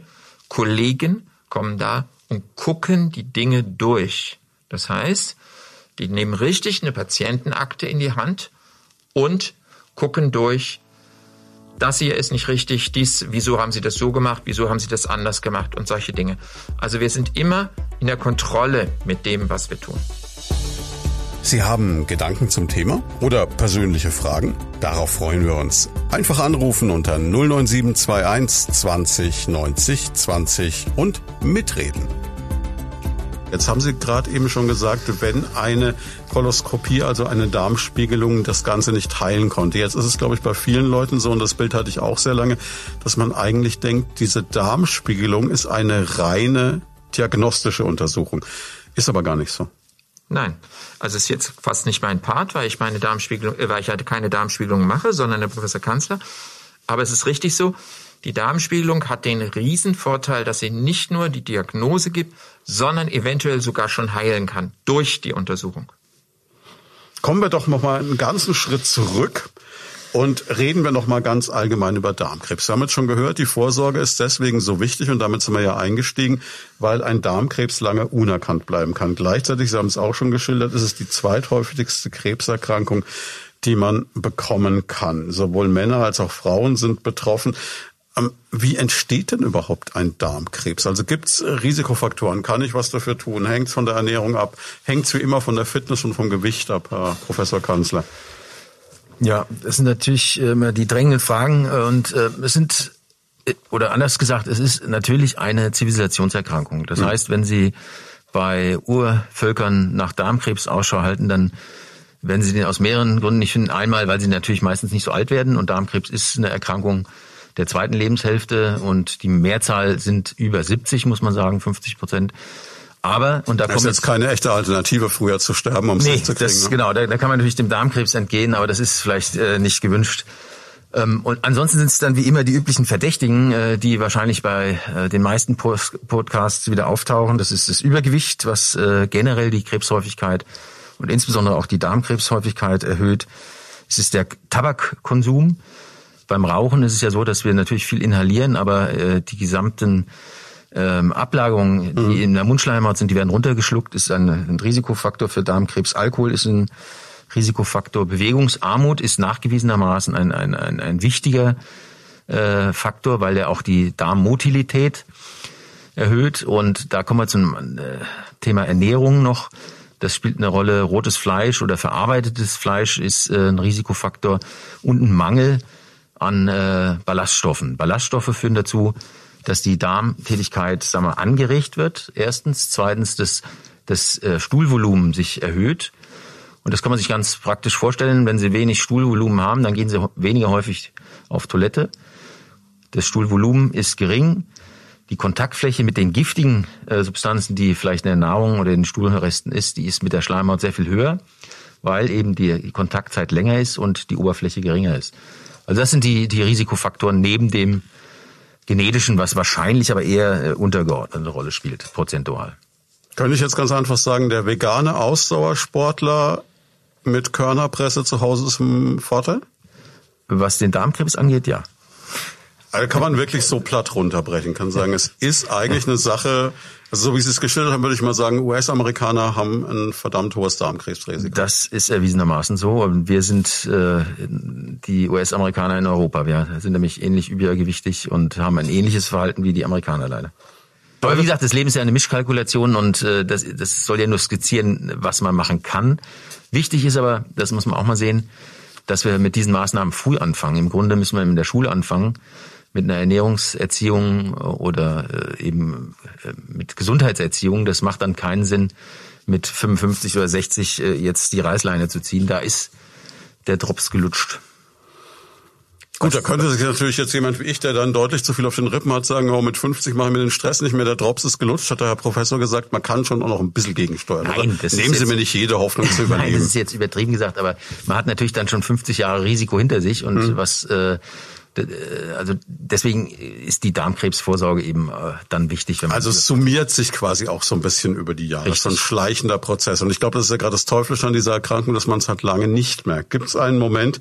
Kollegen kommen da und gucken die Dinge durch. Das heißt, die nehmen richtig eine Patientenakte in die Hand und gucken durch, das hier ist nicht richtig, dies, wieso haben Sie das so gemacht, wieso haben Sie das anders gemacht und solche Dinge. Also wir sind immer in der Kontrolle mit dem, was wir tun. Sie haben Gedanken zum Thema oder persönliche Fragen? Darauf freuen wir uns. Einfach anrufen unter 09721 20 90 20 und mitreden. Jetzt haben Sie gerade eben schon gesagt, wenn eine Koloskopie, also eine Darmspiegelung, das Ganze nicht heilen konnte. Jetzt ist es, glaube ich, bei vielen Leuten so, und das Bild hatte ich auch sehr lange, dass man eigentlich denkt, diese Darmspiegelung ist eine reine diagnostische Untersuchung. Ist aber gar nicht so. Nein, also es ist jetzt fast nicht mein Part, weil ich meine Darmspiegelung, äh, weil ich halt keine Darmspiegelung mache, sondern der Professor Kanzler. Aber es ist richtig so, die Darmspiegelung hat den Riesenvorteil, dass sie nicht nur die Diagnose gibt, sondern eventuell sogar schon heilen kann durch die Untersuchung. Kommen wir doch noch mal einen ganzen Schritt zurück und reden wir noch mal ganz allgemein über Darmkrebs. Wir haben jetzt schon gehört, die Vorsorge ist deswegen so wichtig und damit sind wir ja eingestiegen, weil ein Darmkrebs lange unerkannt bleiben kann. Gleichzeitig, Sie haben es auch schon geschildert, ist es die zweithäufigste Krebserkrankung, die man bekommen kann. Sowohl Männer als auch Frauen sind betroffen. Ähm, wie entsteht denn überhaupt ein Darmkrebs? Also gibt es Risikofaktoren? Kann ich was dafür tun? Hängt es von der Ernährung ab? Hängt es wie immer von der Fitness und vom Gewicht ab, Herr Professor Kanzler? Ja, das sind natürlich immer die drängenden Fragen und äh, es sind oder anders gesagt, es ist natürlich eine Zivilisationserkrankung. Das mhm. heißt, wenn Sie bei Urvölkern nach Darmkrebs Ausschau halten, dann werden Sie den aus mehreren Gründen nicht finden. Einmal, weil sie natürlich meistens nicht so alt werden und Darmkrebs ist eine Erkrankung der zweiten Lebenshälfte und die Mehrzahl sind über 70, muss man sagen, 50 Prozent. Aber, und da das kommt ist jetzt keine echte Alternative, früher zu sterben, um es nee, zu kriegen. Das, ne? Genau, da, da kann man natürlich dem Darmkrebs entgehen, aber das ist vielleicht äh, nicht gewünscht. Ähm, und ansonsten sind es dann wie immer die üblichen Verdächtigen, äh, die wahrscheinlich bei äh, den meisten Post Podcasts wieder auftauchen. Das ist das Übergewicht, was äh, generell die Krebshäufigkeit und insbesondere auch die Darmkrebshäufigkeit erhöht. Es ist der Tabakkonsum. Beim Rauchen ist es ja so, dass wir natürlich viel inhalieren, aber äh, die gesamten ähm, Ablagerungen, die mhm. in der Mundschleimhaut sind, die werden runtergeschluckt, ist ein, ein Risikofaktor für Darmkrebs. Alkohol ist ein Risikofaktor. Bewegungsarmut ist nachgewiesenermaßen ein, ein, ein, ein wichtiger äh, Faktor, weil er auch die Darmmotilität erhöht. Und da kommen wir zum äh, Thema Ernährung noch. Das spielt eine Rolle. Rotes Fleisch oder verarbeitetes Fleisch ist äh, ein Risikofaktor und ein Mangel an äh, Ballaststoffen. Ballaststoffe führen dazu, dass die Darmtätigkeit sagen wir, angeregt wird. Erstens. Zweitens, dass das äh, Stuhlvolumen sich erhöht. Und das kann man sich ganz praktisch vorstellen. Wenn Sie wenig Stuhlvolumen haben, dann gehen Sie weniger häufig auf Toilette. Das Stuhlvolumen ist gering. Die Kontaktfläche mit den giftigen äh, Substanzen, die vielleicht in der Nahrung oder in den Stuhlresten ist, die ist mit der Schleimhaut sehr viel höher, weil eben die Kontaktzeit länger ist und die Oberfläche geringer ist. Also das sind die, die Risikofaktoren neben dem genetischen, was wahrscheinlich aber eher äh, untergeordnete Rolle spielt, prozentual. Könnte ich jetzt ganz einfach sagen, der vegane Ausdauersportler mit Körnerpresse zu Hause ist ein Vorteil? Was den Darmkrebs angeht, ja. Also kann man wirklich so platt runterbrechen, kann sagen, es ist eigentlich eine Sache, also so wie Sie es geschildert haben, würde ich mal sagen, US-Amerikaner haben ein verdammt hohes Darmkrebsrisiko. Das ist erwiesenermaßen so. Wir sind äh, die US-Amerikaner in Europa. Wir sind nämlich ähnlich übergewichtig und haben ein ähnliches Verhalten wie die Amerikaner leider. Aber wie gesagt, das Leben ist ja eine Mischkalkulation und äh, das, das soll ja nur skizzieren, was man machen kann. Wichtig ist aber, das muss man auch mal sehen, dass wir mit diesen Maßnahmen früh anfangen. Im Grunde müssen wir in der Schule anfangen mit einer Ernährungserziehung oder äh, eben äh, mit Gesundheitserziehung. Das macht dann keinen Sinn, mit 55 oder 60 äh, jetzt die Reißleine zu ziehen. Da ist der Drops gelutscht. Gut, da könnte sich natürlich jetzt jemand wie ich, der dann deutlich zu viel auf den Rippen hat, sagen, oh, mit 50 mache ich mir den Stress nicht mehr, der Drops ist gelutscht, hat der Herr Professor gesagt, man kann schon auch noch ein bisschen gegensteuern. Nein, das Nehmen Sie mir nicht jede Hoffnung *laughs* zu übernehmen. Nein, das ist jetzt übertrieben gesagt, aber man hat natürlich dann schon 50 Jahre Risiko hinter sich und hm. was äh, also deswegen ist die Darmkrebsvorsorge eben äh, dann wichtig. Wenn man also es summiert sich quasi auch so ein bisschen über die Jahre. Richtig. Das ist ein schleichender Prozess. Und ich glaube, das ist ja gerade das Teuflische an dieser Erkrankung, dass man es halt lange nicht merkt. Gibt es einen Moment,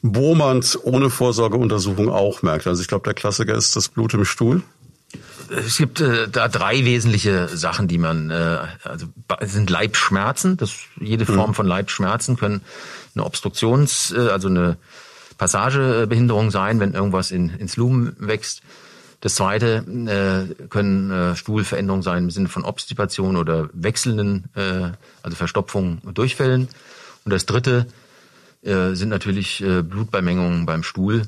wo man es ohne Vorsorgeuntersuchung auch merkt? Also ich glaube, der Klassiker ist das Blut im Stuhl. Es gibt äh, da drei wesentliche Sachen, die man, äh, also sind Leibschmerzen. Das, jede Form mhm. von Leibschmerzen können eine Obstruktions, äh, also eine Passagebehinderung sein, wenn irgendwas in, ins Lumen wächst. Das zweite äh, können äh, Stuhlveränderungen sein im Sinne von Obstipation oder wechselnden, äh, also Verstopfungen und Durchfällen. Und das dritte äh, sind natürlich äh, Blutbeimengungen beim Stuhl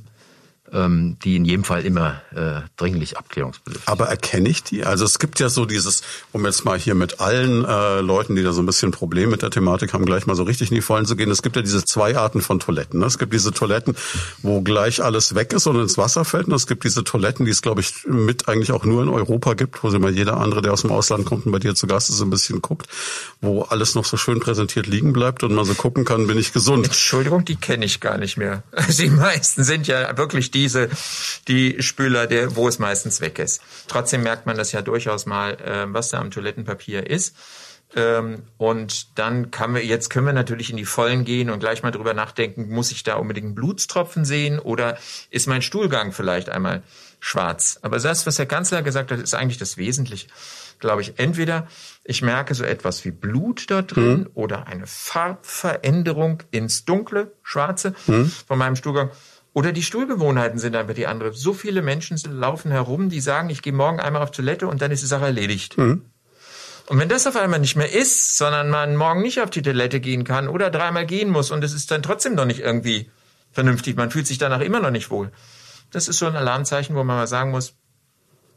die in jedem Fall immer äh, dringlich abklärungsbedürftig. Aber erkenne ich die? Also es gibt ja so dieses, um jetzt mal hier mit allen äh, Leuten, die da so ein bisschen Problem mit der Thematik haben, gleich mal so richtig in die Vollen zu gehen. Es gibt ja diese zwei Arten von Toiletten. Ne? Es gibt diese Toiletten, wo gleich alles weg ist und ins Wasser fällt. Und es gibt diese Toiletten, die es, glaube ich, mit eigentlich auch nur in Europa gibt, wo sich mal jeder andere, der aus dem Ausland kommt und bei dir zu Gast ist, ein bisschen guckt, wo alles noch so schön präsentiert liegen bleibt und man so gucken kann, bin ich gesund. Entschuldigung, die kenne ich gar nicht mehr. *laughs* Die meisten sind ja wirklich diese, die Spüler, der, wo es meistens weg ist. Trotzdem merkt man das ja durchaus mal, äh, was da am Toilettenpapier ist. Ähm, und dann kann wir, jetzt können wir natürlich in die Vollen gehen und gleich mal drüber nachdenken, muss ich da unbedingt einen Blutstropfen sehen oder ist mein Stuhlgang vielleicht einmal schwarz? Aber das, was Herr Kanzler gesagt hat, ist eigentlich das Wesentliche, glaube ich. Entweder ich merke so etwas wie Blut da drin mhm. oder eine Farbveränderung ins Dunkle, Schwarze mhm. von meinem Stuhlgang oder die Stuhlgewohnheiten sind einfach die andere. So viele Menschen laufen herum, die sagen, ich gehe morgen einmal auf Toilette und dann ist die Sache erledigt. Mhm. Und wenn das auf einmal nicht mehr ist, sondern man morgen nicht auf die Toilette gehen kann oder dreimal gehen muss und es ist dann trotzdem noch nicht irgendwie vernünftig, man fühlt sich danach immer noch nicht wohl. Das ist so ein Alarmzeichen, wo man mal sagen muss,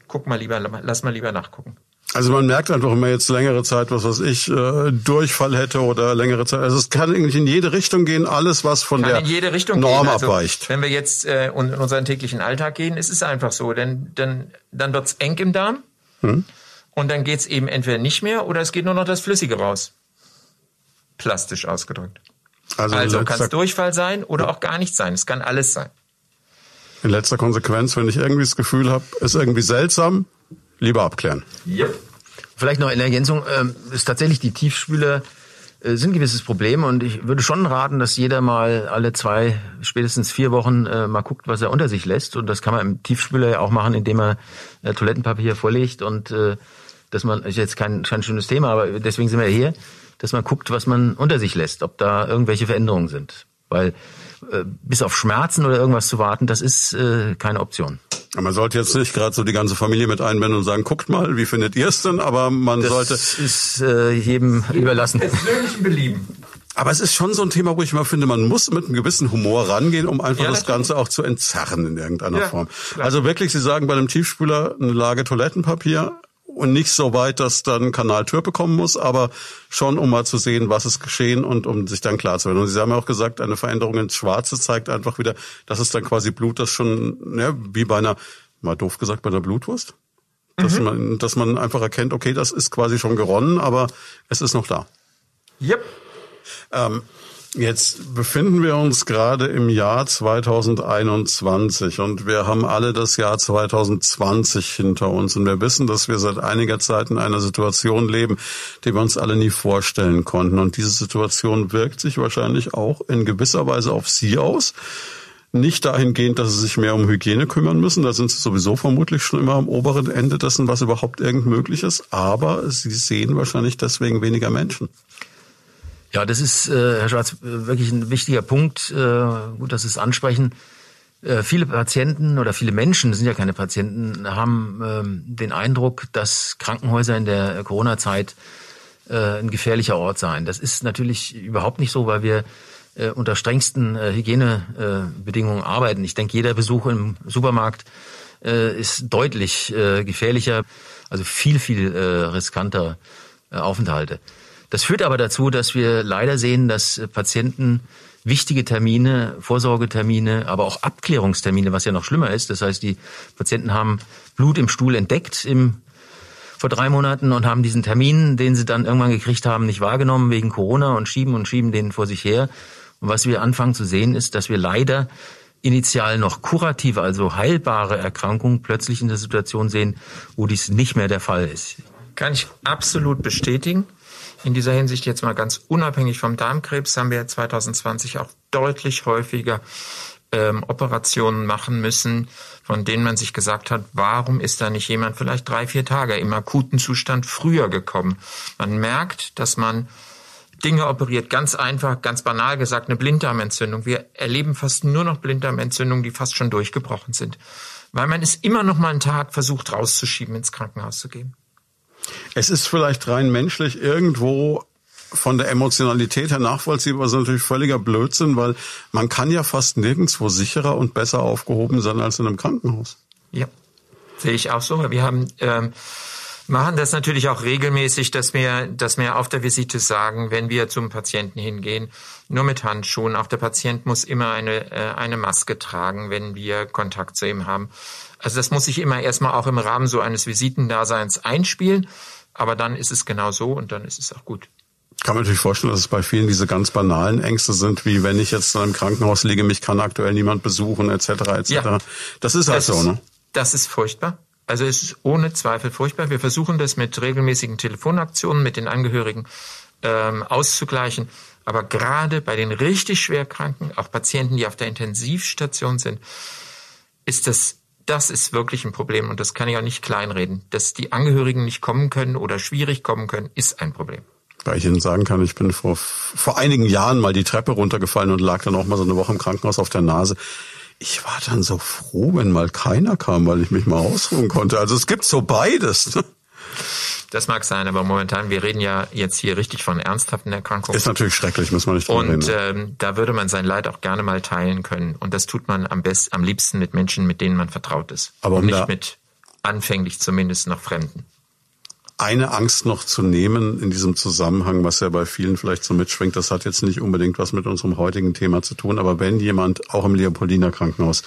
guck mal lieber, lass mal lieber nachgucken. Also man merkt einfach, wenn man jetzt längere Zeit, was weiß ich, äh, Durchfall hätte oder längere Zeit. Also es kann eigentlich in jede Richtung gehen, alles was von kann der Norm also, abweicht. Wenn wir jetzt äh, in unseren täglichen Alltag gehen, ist es einfach so, denn dann dann wird's eng im Darm hm. und dann geht's eben entweder nicht mehr oder es geht nur noch das Flüssige raus. Plastisch ausgedrückt. Also, also kann es Durchfall sein oder auch gar nicht sein. Es kann alles sein. In letzter Konsequenz, wenn ich irgendwie das Gefühl habe, ist irgendwie seltsam, lieber abklären. Yep. Vielleicht noch in Ergänzung, ähm, ist tatsächlich die Tiefspüler äh, sind ein gewisses Problem und ich würde schon raten, dass jeder mal alle zwei, spätestens vier Wochen äh, mal guckt, was er unter sich lässt. Und das kann man im Tiefspüler ja auch machen, indem er äh, Toilettenpapier vorlegt und äh, dass man, ist jetzt kein, kein schönes Thema, aber deswegen sind wir hier, dass man guckt, was man unter sich lässt, ob da irgendwelche Veränderungen sind. Weil äh, bis auf Schmerzen oder irgendwas zu warten, das ist äh, keine Option. Man sollte jetzt nicht gerade so die ganze Familie mit einbinden und sagen, guckt mal, wie findet ihr es denn? Aber man das sollte. Das ist äh, jedem überlassen. Persönlichen Belieben. Aber es ist schon so ein Thema, wo ich immer finde, man muss mit einem gewissen Humor rangehen, um einfach ja, das Ganze auch zu entzerren in irgendeiner ja, Form. Klar. Also wirklich, Sie sagen bei einem Tiefspüler eine Lage Toilettenpapier, und nicht so weit, dass dann Kanal Tür bekommen muss, aber schon, um mal zu sehen, was ist geschehen und um sich dann klar zu werden. Und Sie haben ja auch gesagt, eine Veränderung ins Schwarze zeigt einfach wieder, das ist dann quasi Blut, das schon, ja, wie bei einer, mal doof gesagt, bei einer Blutwurst. Dass, mhm. man, dass man einfach erkennt, okay, das ist quasi schon geronnen, aber es ist noch da. Yep. Ähm, Jetzt befinden wir uns gerade im Jahr 2021 und wir haben alle das Jahr 2020 hinter uns und wir wissen, dass wir seit einiger Zeit in einer Situation leben, die wir uns alle nie vorstellen konnten. Und diese Situation wirkt sich wahrscheinlich auch in gewisser Weise auf Sie aus. Nicht dahingehend, dass Sie sich mehr um Hygiene kümmern müssen, da sind Sie sowieso vermutlich schon immer am oberen Ende dessen, was überhaupt irgend möglich ist, aber Sie sehen wahrscheinlich deswegen weniger Menschen. Ja, das ist, äh, Herr Schwarz, wirklich ein wichtiger Punkt. Äh, gut, dass Sie es ansprechen. Äh, viele Patienten oder viele Menschen, sind ja keine Patienten, haben ähm, den Eindruck, dass Krankenhäuser in der Corona-Zeit äh, ein gefährlicher Ort seien. Das ist natürlich überhaupt nicht so, weil wir äh, unter strengsten äh, Hygienebedingungen arbeiten. Ich denke, jeder Besuch im Supermarkt äh, ist deutlich äh, gefährlicher, also viel, viel äh, riskanter äh, Aufenthalte. Das führt aber dazu, dass wir leider sehen, dass Patienten wichtige Termine, Vorsorgetermine, aber auch Abklärungstermine, was ja noch schlimmer ist. Das heißt, die Patienten haben Blut im Stuhl entdeckt im, vor drei Monaten und haben diesen Termin, den sie dann irgendwann gekriegt haben, nicht wahrgenommen wegen Corona und schieben und schieben den vor sich her. Und was wir anfangen zu sehen, ist, dass wir leider initial noch kurative, also heilbare Erkrankungen plötzlich in der Situation sehen, wo dies nicht mehr der Fall ist. Kann ich absolut bestätigen. In dieser Hinsicht jetzt mal ganz unabhängig vom Darmkrebs haben wir 2020 auch deutlich häufiger ähm, Operationen machen müssen, von denen man sich gesagt hat, warum ist da nicht jemand vielleicht drei, vier Tage im akuten Zustand früher gekommen? Man merkt, dass man Dinge operiert. Ganz einfach, ganz banal gesagt, eine Blinddarmentzündung. Wir erleben fast nur noch Blinddarmentzündungen, die fast schon durchgebrochen sind. Weil man es immer noch mal einen Tag versucht rauszuschieben, ins Krankenhaus zu gehen. Es ist vielleicht rein menschlich irgendwo von der Emotionalität her nachvollziehbar, ist natürlich völliger Blödsinn, weil man kann ja fast nirgendwo sicherer und besser aufgehoben sein als in einem Krankenhaus. Ja, sehe ich auch so. Wir haben ähm, machen das natürlich auch regelmäßig, dass wir, dass wir auf der Visite sagen, wenn wir zum Patienten hingehen, nur mit Handschuhen. Auch der Patient muss immer eine, äh, eine Maske tragen, wenn wir Kontakt zu ihm haben. Also das muss sich immer erstmal auch im Rahmen so eines Visitendaseins einspielen. Aber dann ist es genau so und dann ist es auch gut. kann man natürlich vorstellen, dass es bei vielen diese ganz banalen Ängste sind, wie wenn ich jetzt in einem Krankenhaus liege, mich kann aktuell niemand besuchen, etc. etc. Ja. Das ist halt das so, ist, ne? Das ist furchtbar. Also es ist ohne Zweifel furchtbar. Wir versuchen das mit regelmäßigen Telefonaktionen mit den Angehörigen ähm, auszugleichen. Aber gerade bei den richtig schwerkranken, auch Patienten, die auf der Intensivstation sind, ist das, das ist wirklich ein Problem und das kann ich auch nicht kleinreden. Dass die Angehörigen nicht kommen können oder schwierig kommen können, ist ein Problem. Weil ich Ihnen sagen kann, ich bin vor, vor einigen Jahren mal die Treppe runtergefallen und lag dann auch mal so eine Woche im Krankenhaus auf der Nase ich war dann so froh, wenn mal keiner kam, weil ich mich mal ausruhen konnte. Also es gibt so beides. Ne? Das mag sein, aber momentan, wir reden ja jetzt hier richtig von ernsthaften Erkrankungen. Ist natürlich schrecklich, muss man nicht drüber Und ähm, da würde man sein Leid auch gerne mal teilen können. Und das tut man am besten, am liebsten mit Menschen, mit denen man vertraut ist. Aber um und nicht mit anfänglich zumindest noch Fremden eine Angst noch zu nehmen in diesem Zusammenhang, was ja bei vielen vielleicht so mitschwingt, das hat jetzt nicht unbedingt was mit unserem heutigen Thema zu tun, aber wenn jemand auch im Leopoldiner Krankenhaus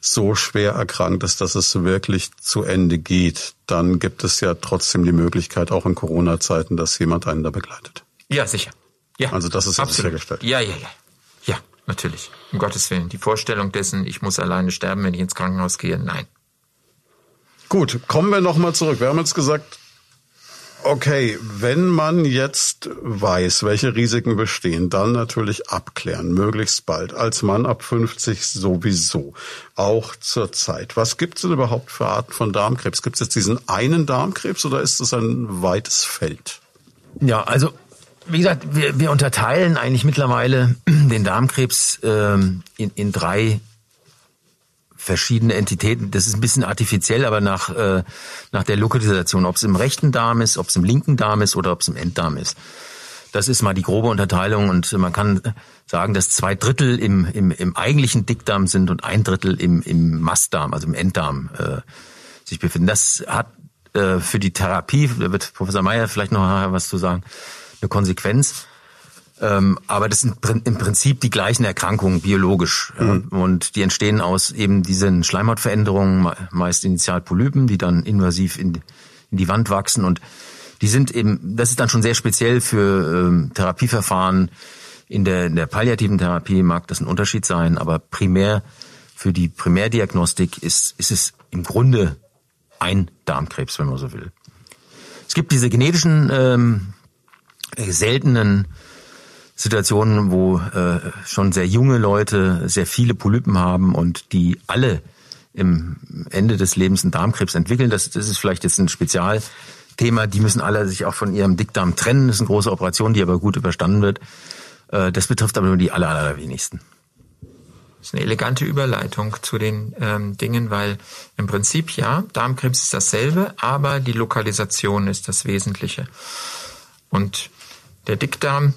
so schwer erkrankt ist, dass es wirklich zu Ende geht, dann gibt es ja trotzdem die Möglichkeit, auch in Corona-Zeiten, dass jemand einen da begleitet. Ja, sicher. Ja. Also das ist Absolut. sichergestellt. Ja, ja, ja. Ja, natürlich. Um Gottes Willen. Die Vorstellung dessen, ich muss alleine sterben, wenn ich ins Krankenhaus gehe, nein. Gut, kommen wir nochmal zurück. Wir haben jetzt gesagt, Okay, wenn man jetzt weiß, welche Risiken bestehen, dann natürlich abklären, möglichst bald. Als Mann ab 50 sowieso, auch zur Zeit. Was gibt es denn überhaupt für Arten von Darmkrebs? Gibt es jetzt diesen einen Darmkrebs oder ist es ein weites Feld? Ja, also wie gesagt, wir, wir unterteilen eigentlich mittlerweile *clears throat* den Darmkrebs ähm, in, in drei verschiedene Entitäten. Das ist ein bisschen artifiziell, aber nach, äh, nach der Lokalisation, ob es im rechten Darm ist, ob es im linken Darm ist oder ob es im Enddarm ist. Das ist mal die grobe Unterteilung und man kann sagen, dass zwei Drittel im, im, im eigentlichen Dickdarm sind und ein Drittel im, im Mastdarm, also im Enddarm äh, sich befinden. Das hat äh, für die Therapie, da wird Professor Meyer vielleicht noch was zu sagen, eine Konsequenz. Ähm, aber das sind im Prinzip die gleichen Erkrankungen biologisch. Mhm. Ja. Und die entstehen aus eben diesen Schleimhautveränderungen, meist initial Polypen, die dann invasiv in, in, die Wand wachsen. Und die sind eben, das ist dann schon sehr speziell für ähm, Therapieverfahren. In der, in der palliativen Therapie mag das ein Unterschied sein, aber primär für die Primärdiagnostik ist, ist es im Grunde ein Darmkrebs, wenn man so will. Es gibt diese genetischen ähm, seltenen Situationen, wo äh, schon sehr junge Leute sehr viele Polypen haben und die alle im Ende des Lebens einen Darmkrebs entwickeln. Das, das ist vielleicht jetzt ein Spezialthema. Die müssen alle sich auch von ihrem Dickdarm trennen. Das ist eine große Operation, die aber gut überstanden wird. Äh, das betrifft aber nur die aller, allerwenigsten. Das ist eine elegante Überleitung zu den ähm, Dingen, weil im Prinzip ja, Darmkrebs ist dasselbe, aber die Lokalisation ist das Wesentliche. Und der Dickdarm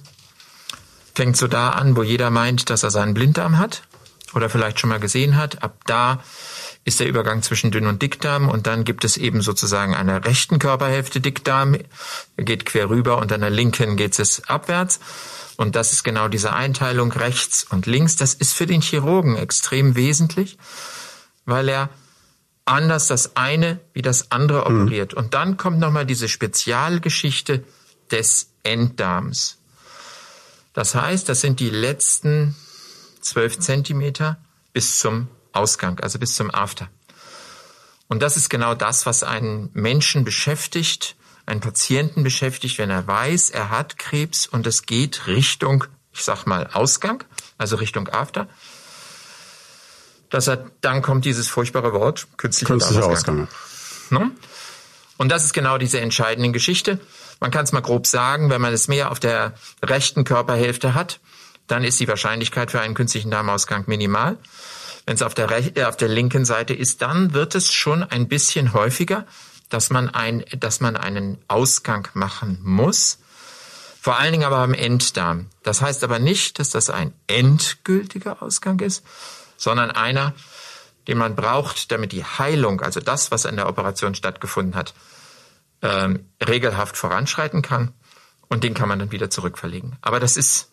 fängt so da an, wo jeder meint, dass er seinen Blinddarm hat oder vielleicht schon mal gesehen hat. Ab da ist der Übergang zwischen Dünn- und Dickdarm und dann gibt es eben sozusagen einer rechten Körperhälfte Dickdarm, geht quer rüber und an der linken geht es abwärts. Und das ist genau diese Einteilung rechts und links. Das ist für den Chirurgen extrem wesentlich, weil er anders das eine wie das andere mhm. operiert. Und dann kommt nochmal diese Spezialgeschichte des Enddarms. Das heißt, das sind die letzten zwölf Zentimeter bis zum Ausgang, also bis zum After. Und das ist genau das, was einen Menschen beschäftigt, einen Patienten beschäftigt, wenn er weiß, er hat Krebs und es geht Richtung, ich sag mal, Ausgang, also Richtung After. Dass er, dann kommt dieses furchtbare Wort, künstlicher, künstlicher Ausgang. Ausgang. Ne? Und das ist genau diese entscheidende Geschichte. Man kann es mal grob sagen, wenn man es mehr auf der rechten Körperhälfte hat, dann ist die Wahrscheinlichkeit für einen künstlichen Darmausgang minimal. Wenn es auf der, äh, auf der linken Seite ist, dann wird es schon ein bisschen häufiger, dass man, ein, dass man einen Ausgang machen muss. Vor allen Dingen aber am Enddarm. Das heißt aber nicht, dass das ein endgültiger Ausgang ist, sondern einer, den man braucht, damit die Heilung, also das, was an der Operation stattgefunden hat, ähm, regelhaft voranschreiten kann. Und den kann man dann wieder zurückverlegen. Aber das ist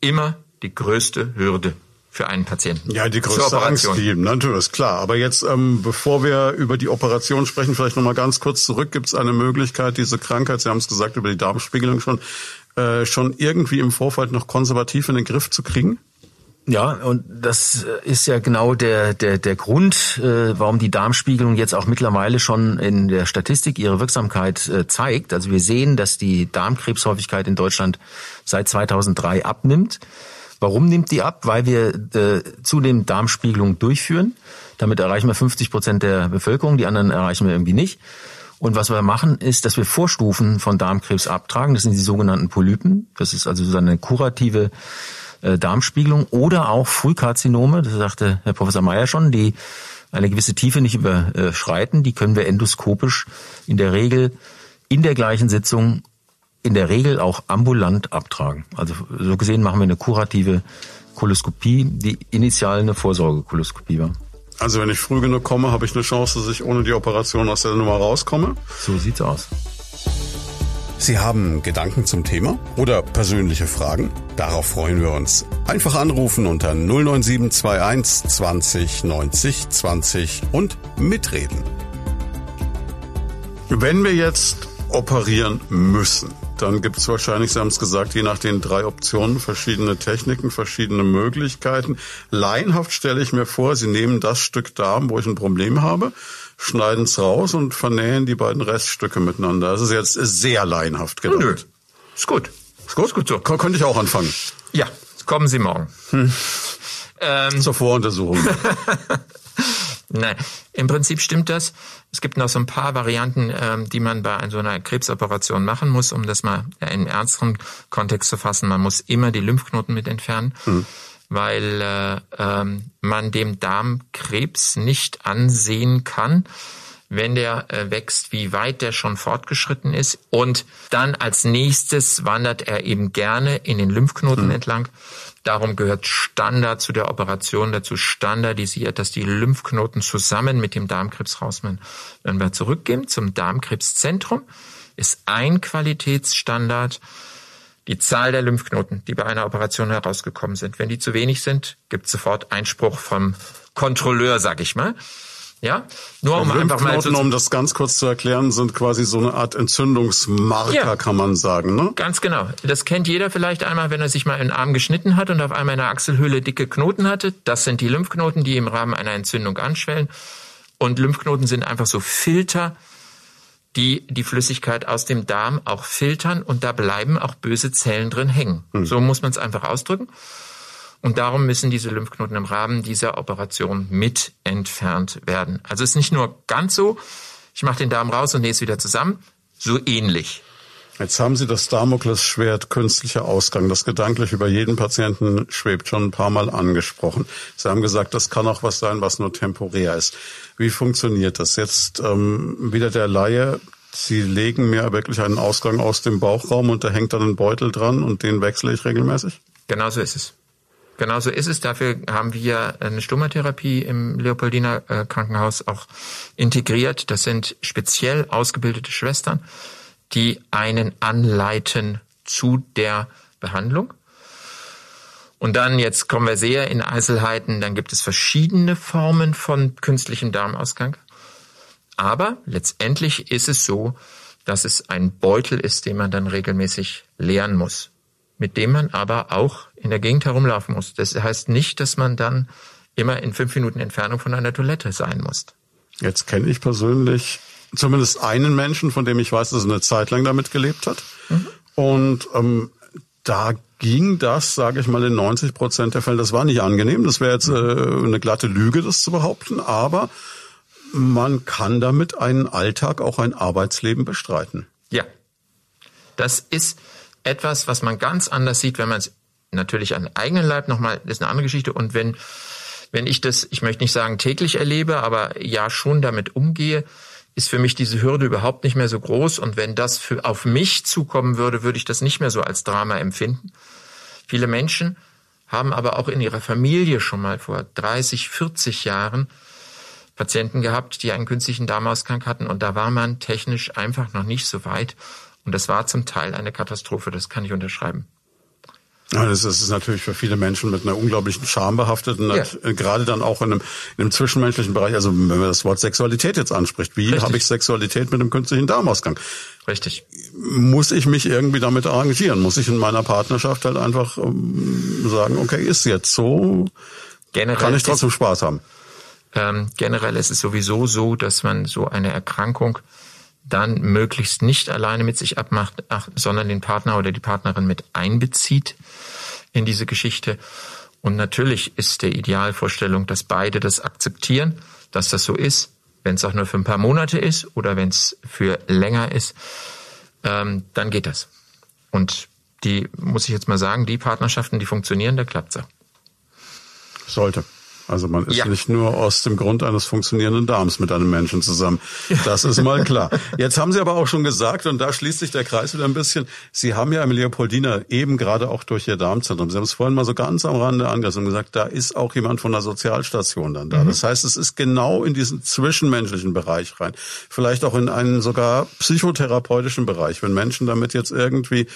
immer die größte Hürde für einen Patienten. Ja, die größte Angst, die natürlich ist klar. Aber jetzt, ähm, bevor wir über die Operation sprechen, vielleicht noch mal ganz kurz zurück. Gibt es eine Möglichkeit, diese Krankheit, Sie haben es gesagt über die Darmspiegelung schon, äh, schon irgendwie im Vorfeld noch konservativ in den Griff zu kriegen? Ja, und das ist ja genau der, der, der Grund, äh, warum die Darmspiegelung jetzt auch mittlerweile schon in der Statistik ihre Wirksamkeit äh, zeigt. Also wir sehen, dass die Darmkrebshäufigkeit in Deutschland seit 2003 abnimmt. Warum nimmt die ab? Weil wir äh, zudem Darmspiegelung durchführen. Damit erreichen wir 50 Prozent der Bevölkerung, die anderen erreichen wir irgendwie nicht. Und was wir machen, ist, dass wir Vorstufen von Darmkrebs abtragen. Das sind die sogenannten Polypen. Das ist also so eine kurative äh, Darmspiegelung oder auch Frühkarzinome, das sagte Herr Professor Meyer schon, die eine gewisse Tiefe nicht überschreiten, die können wir endoskopisch in der Regel in der gleichen Sitzung in der Regel auch ambulant abtragen. Also so gesehen machen wir eine kurative Koloskopie, die initial eine Vorsorgekoloskopie war. Also wenn ich früh genug komme, habe ich eine Chance, dass ich ohne die Operation aus der Nummer rauskomme? So sieht's aus. Sie haben Gedanken zum Thema oder persönliche Fragen? Darauf freuen wir uns. Einfach anrufen unter 09721 20 90 20 und mitreden. Wenn wir jetzt operieren müssen, dann gibt es wahrscheinlich, Sie haben es gesagt, je nach den drei Optionen verschiedene Techniken, verschiedene Möglichkeiten. Laienhaft stelle ich mir vor, Sie nehmen das Stück Darm, wo ich ein Problem habe, schneiden es raus und vernähen die beiden Reststücke miteinander. Das ist jetzt sehr laienhaft gedacht. Nö, ist gut. Ist gut, ist gut so. K könnte ich auch anfangen. Ja, kommen Sie morgen. Hm. Ähm. Zur Voruntersuchung. *laughs* Nein, im Prinzip stimmt das. Es gibt noch so ein paar Varianten, ähm, die man bei so einer Krebsoperation machen muss, um das mal in ernsteren Kontext zu fassen. Man muss immer die Lymphknoten mit entfernen, mhm. Weil äh, ähm, man dem Darmkrebs nicht ansehen kann, wenn der äh, wächst, wie weit der schon fortgeschritten ist. Und dann als nächstes wandert er eben gerne in den Lymphknoten mhm. entlang. Darum gehört Standard zu der Operation dazu, standardisiert, dass die Lymphknoten zusammen mit dem Darmkrebs rausmen. Wenn wir zurückgehen zum Darmkrebszentrum, ist ein Qualitätsstandard die Zahl der Lymphknoten, die bei einer Operation herausgekommen sind. Wenn die zu wenig sind, gibt es sofort Einspruch vom Kontrolleur, sag ich mal. Ja, nur um einfach mal zu, um das ganz kurz zu erklären, sind quasi so eine Art Entzündungsmarker, ja, kann man sagen, ne? Ganz genau. Das kennt jeder vielleicht einmal, wenn er sich mal einen Arm geschnitten hat und auf einmal in der Achselhöhle dicke Knoten hatte. Das sind die Lymphknoten, die im Rahmen einer Entzündung anschwellen. Und Lymphknoten sind einfach so Filter, die die Flüssigkeit aus dem Darm auch filtern und da bleiben auch böse Zellen drin hängen. Hm. So muss man es einfach ausdrücken. Und darum müssen diese Lymphknoten im Rahmen dieser Operation mit entfernt werden. Also es ist nicht nur ganz so, ich mache den Darm raus und nähe es wieder zusammen, so ähnlich. Jetzt haben Sie das Damoklesschwert künstlicher Ausgang, das gedanklich über jeden Patienten schwebt, schon ein paar Mal angesprochen. Sie haben gesagt, das kann auch was sein, was nur temporär ist. Wie funktioniert das? Jetzt ähm, wieder der Laie. Sie legen mir wirklich einen Ausgang aus dem Bauchraum und da hängt dann ein Beutel dran und den wechsle ich regelmäßig? Genau so ist es. Genau so ist es. Dafür haben wir eine Stommatherapie im Leopoldiner äh, Krankenhaus auch integriert. Das sind speziell ausgebildete Schwestern, die einen anleiten zu der Behandlung. Und dann, jetzt kommen wir sehr in Einzelheiten, dann gibt es verschiedene Formen von künstlichem Darmausgang. Aber letztendlich ist es so, dass es ein Beutel ist, den man dann regelmäßig leeren muss mit dem man aber auch in der Gegend herumlaufen muss. Das heißt nicht, dass man dann immer in fünf Minuten Entfernung von einer Toilette sein muss. Jetzt kenne ich persönlich zumindest einen Menschen, von dem ich weiß, dass er eine Zeit lang damit gelebt hat. Mhm. Und ähm, da ging das, sage ich mal, in 90 Prozent der Fälle. Das war nicht angenehm. Das wäre jetzt äh, eine glatte Lüge, das zu behaupten. Aber man kann damit einen Alltag, auch ein Arbeitsleben bestreiten. Ja. Das ist etwas, was man ganz anders sieht, wenn man es natürlich an eigenen Leib nochmal, das ist eine andere Geschichte. Und wenn, wenn ich das, ich möchte nicht sagen täglich erlebe, aber ja schon damit umgehe, ist für mich diese Hürde überhaupt nicht mehr so groß. Und wenn das für, auf mich zukommen würde, würde ich das nicht mehr so als Drama empfinden. Viele Menschen haben aber auch in ihrer Familie schon mal vor 30, 40 Jahren Patienten gehabt, die einen künstlichen Darmausgang hatten und da war man technisch einfach noch nicht so weit und das war zum Teil eine Katastrophe, das kann ich unterschreiben. Das ist natürlich für viele Menschen mit einer unglaublichen Scham behaftet und ja. Äh, gerade dann auch in einem, in einem zwischenmenschlichen Bereich, also wenn man das Wort Sexualität jetzt anspricht, wie habe ich Sexualität mit einem künstlichen Darmausgang? Richtig. Muss ich mich irgendwie damit arrangieren? Muss ich in meiner Partnerschaft halt einfach ähm, sagen, okay, ist jetzt so, generell kann ich trotzdem ist, Spaß haben? Ähm, generell ist es sowieso so, dass man so eine Erkrankung dann möglichst nicht alleine mit sich abmacht, ach, sondern den Partner oder die Partnerin mit einbezieht in diese Geschichte. Und natürlich ist der Idealvorstellung, dass beide das akzeptieren, dass das so ist, wenn es auch nur für ein paar Monate ist oder wenn es für länger ist, ähm, dann geht das. Und die, muss ich jetzt mal sagen, die Partnerschaften, die funktionieren, da klappt's auch. Sollte. Also man ist ja. nicht nur aus dem Grund eines funktionierenden Darms mit einem Menschen zusammen. Das ist mal klar. Jetzt haben Sie aber auch schon gesagt, und da schließt sich der Kreis wieder ein bisschen, Sie haben ja im Leopoldina eben gerade auch durch Ihr Darmzentrum, Sie haben es vorhin mal so ganz am Rande angerissen und gesagt, da ist auch jemand von der Sozialstation dann da. Mhm. Das heißt, es ist genau in diesen zwischenmenschlichen Bereich rein. Vielleicht auch in einen sogar psychotherapeutischen Bereich, wenn Menschen damit jetzt irgendwie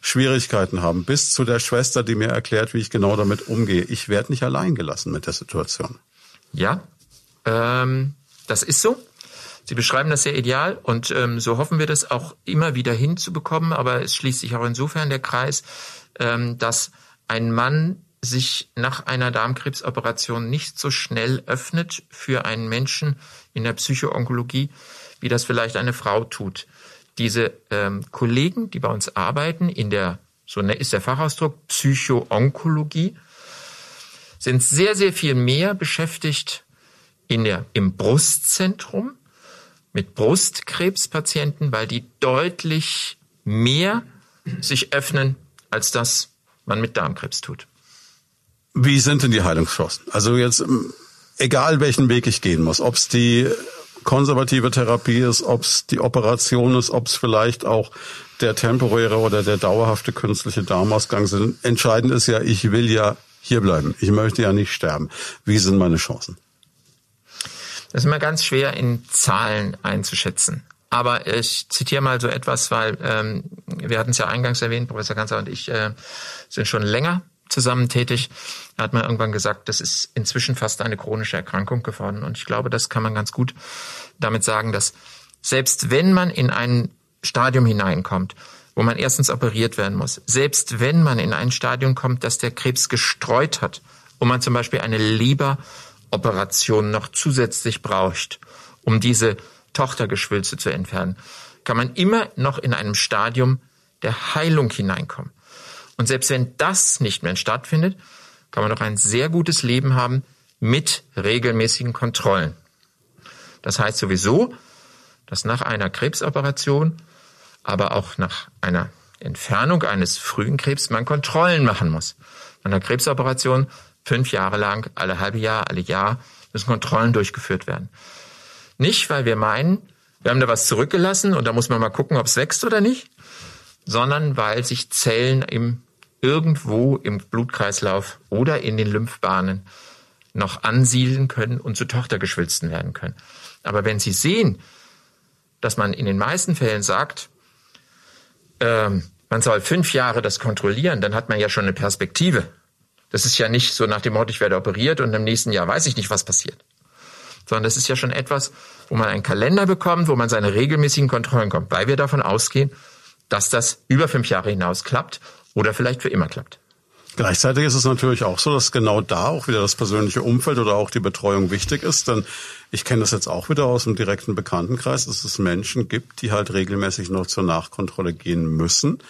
Schwierigkeiten haben, bis zu der Schwester, die mir erklärt, wie ich genau damit umgehe. Ich werde nicht allein gelassen mit der Situation. Ja, ähm, das ist so. Sie beschreiben das sehr ideal und ähm, so hoffen wir das auch immer wieder hinzubekommen. Aber es schließt sich auch insofern der Kreis, ähm, dass ein Mann sich nach einer Darmkrebsoperation nicht so schnell öffnet für einen Menschen in der Psychoonkologie, wie das vielleicht eine Frau tut diese ähm, Kollegen, die bei uns arbeiten, in der, so ne, ist der Fachausdruck, Psychoonkologie, sind sehr, sehr viel mehr beschäftigt in der, im Brustzentrum mit Brustkrebspatienten, weil die deutlich mehr sich öffnen, als das man mit Darmkrebs tut. Wie sind denn die Heilungschancen? Also jetzt, ähm, egal welchen Weg ich gehen muss, ob es die konservative Therapie ist, ob es die Operation ist, ob es vielleicht auch der temporäre oder der dauerhafte künstliche Darmausgang sind. Entscheidend ist ja, ich will ja hier bleiben. Ich möchte ja nicht sterben. Wie sind meine Chancen? Das ist immer ganz schwer in Zahlen einzuschätzen. Aber ich zitiere mal so etwas, weil ähm, wir hatten es ja eingangs erwähnt, Professor Kanzler und ich äh, sind schon länger zusammen tätig. Da hat man irgendwann gesagt, das ist inzwischen fast eine chronische Erkrankung geworden. Und ich glaube, das kann man ganz gut damit sagen, dass selbst wenn man in ein Stadium hineinkommt, wo man erstens operiert werden muss, selbst wenn man in ein Stadium kommt, dass der Krebs gestreut hat und man zum Beispiel eine Leberoperation noch zusätzlich braucht, um diese Tochtergeschwülze zu entfernen, kann man immer noch in einem Stadium der Heilung hineinkommen. Und selbst wenn das nicht mehr stattfindet, kann man noch ein sehr gutes Leben haben mit regelmäßigen Kontrollen. Das heißt sowieso, dass nach einer Krebsoperation, aber auch nach einer Entfernung eines frühen Krebs man Kontrollen machen muss. Nach einer Krebsoperation fünf Jahre lang, alle halbe Jahr, alle Jahr müssen Kontrollen durchgeführt werden. Nicht, weil wir meinen, wir haben da was zurückgelassen und da muss man mal gucken, ob es wächst oder nicht, sondern weil sich Zellen im irgendwo im Blutkreislauf oder in den Lymphbahnen noch ansiedeln können und zu Tochtergeschwülsten werden können. Aber wenn Sie sehen, dass man in den meisten Fällen sagt, ähm, man soll fünf Jahre das kontrollieren, dann hat man ja schon eine Perspektive. Das ist ja nicht so nach dem Motto, ich werde operiert und im nächsten Jahr weiß ich nicht, was passiert. Sondern das ist ja schon etwas, wo man einen Kalender bekommt, wo man seine regelmäßigen Kontrollen kommt, weil wir davon ausgehen, dass das über fünf Jahre hinaus klappt oder vielleicht für immer klappt. Gleichzeitig ist es natürlich auch so, dass genau da auch wieder das persönliche Umfeld oder auch die Betreuung wichtig ist. Denn ich kenne das jetzt auch wieder aus dem direkten Bekanntenkreis, dass es Menschen gibt, die halt regelmäßig noch zur Nachkontrolle gehen müssen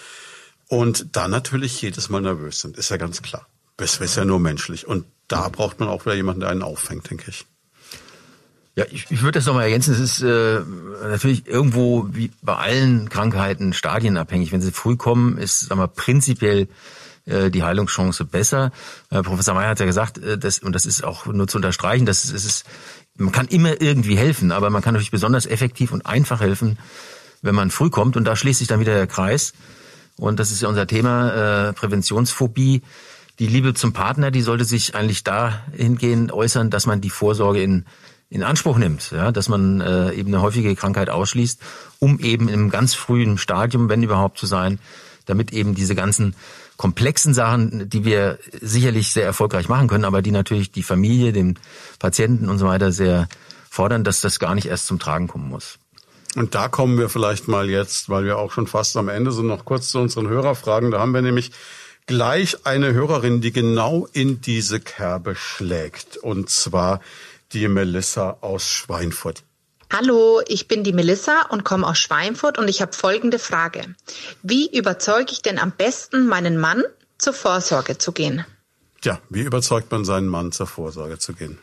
und da natürlich jedes Mal nervös sind. Ist ja ganz klar. Das ist ja nur menschlich. Und da braucht man auch wieder jemanden, der einen auffängt, denke ich. Ja, ich, ich würde das nochmal ergänzen. Es ist äh, natürlich irgendwo wie bei allen Krankheiten stadienabhängig. Wenn sie früh kommen, ist sagen wir, prinzipiell äh, die Heilungschance besser. Äh, Professor Meyer hat ja gesagt, äh, das, und das ist auch nur zu unterstreichen, dass es ist, man kann immer irgendwie helfen, aber man kann natürlich besonders effektiv und einfach helfen, wenn man früh kommt. Und da schließt sich dann wieder der Kreis. Und das ist ja unser Thema, äh, Präventionsphobie. Die Liebe zum Partner, die sollte sich eigentlich dahingehend äußern, dass man die Vorsorge in in Anspruch nimmt, ja, dass man äh, eben eine häufige Krankheit ausschließt, um eben im ganz frühen Stadium, wenn überhaupt zu sein, damit eben diese ganzen komplexen Sachen, die wir sicherlich sehr erfolgreich machen können, aber die natürlich die Familie, den Patienten und so weiter sehr fordern, dass das gar nicht erst zum Tragen kommen muss. Und da kommen wir vielleicht mal jetzt, weil wir auch schon fast am Ende sind, noch kurz zu unseren Hörerfragen. Da haben wir nämlich gleich eine Hörerin, die genau in diese Kerbe schlägt. Und zwar die Melissa aus Schweinfurt. Hallo, ich bin die Melissa und komme aus Schweinfurt und ich habe folgende Frage. Wie überzeuge ich denn am besten meinen Mann, zur Vorsorge zu gehen? Tja, wie überzeugt man seinen Mann, zur Vorsorge zu gehen?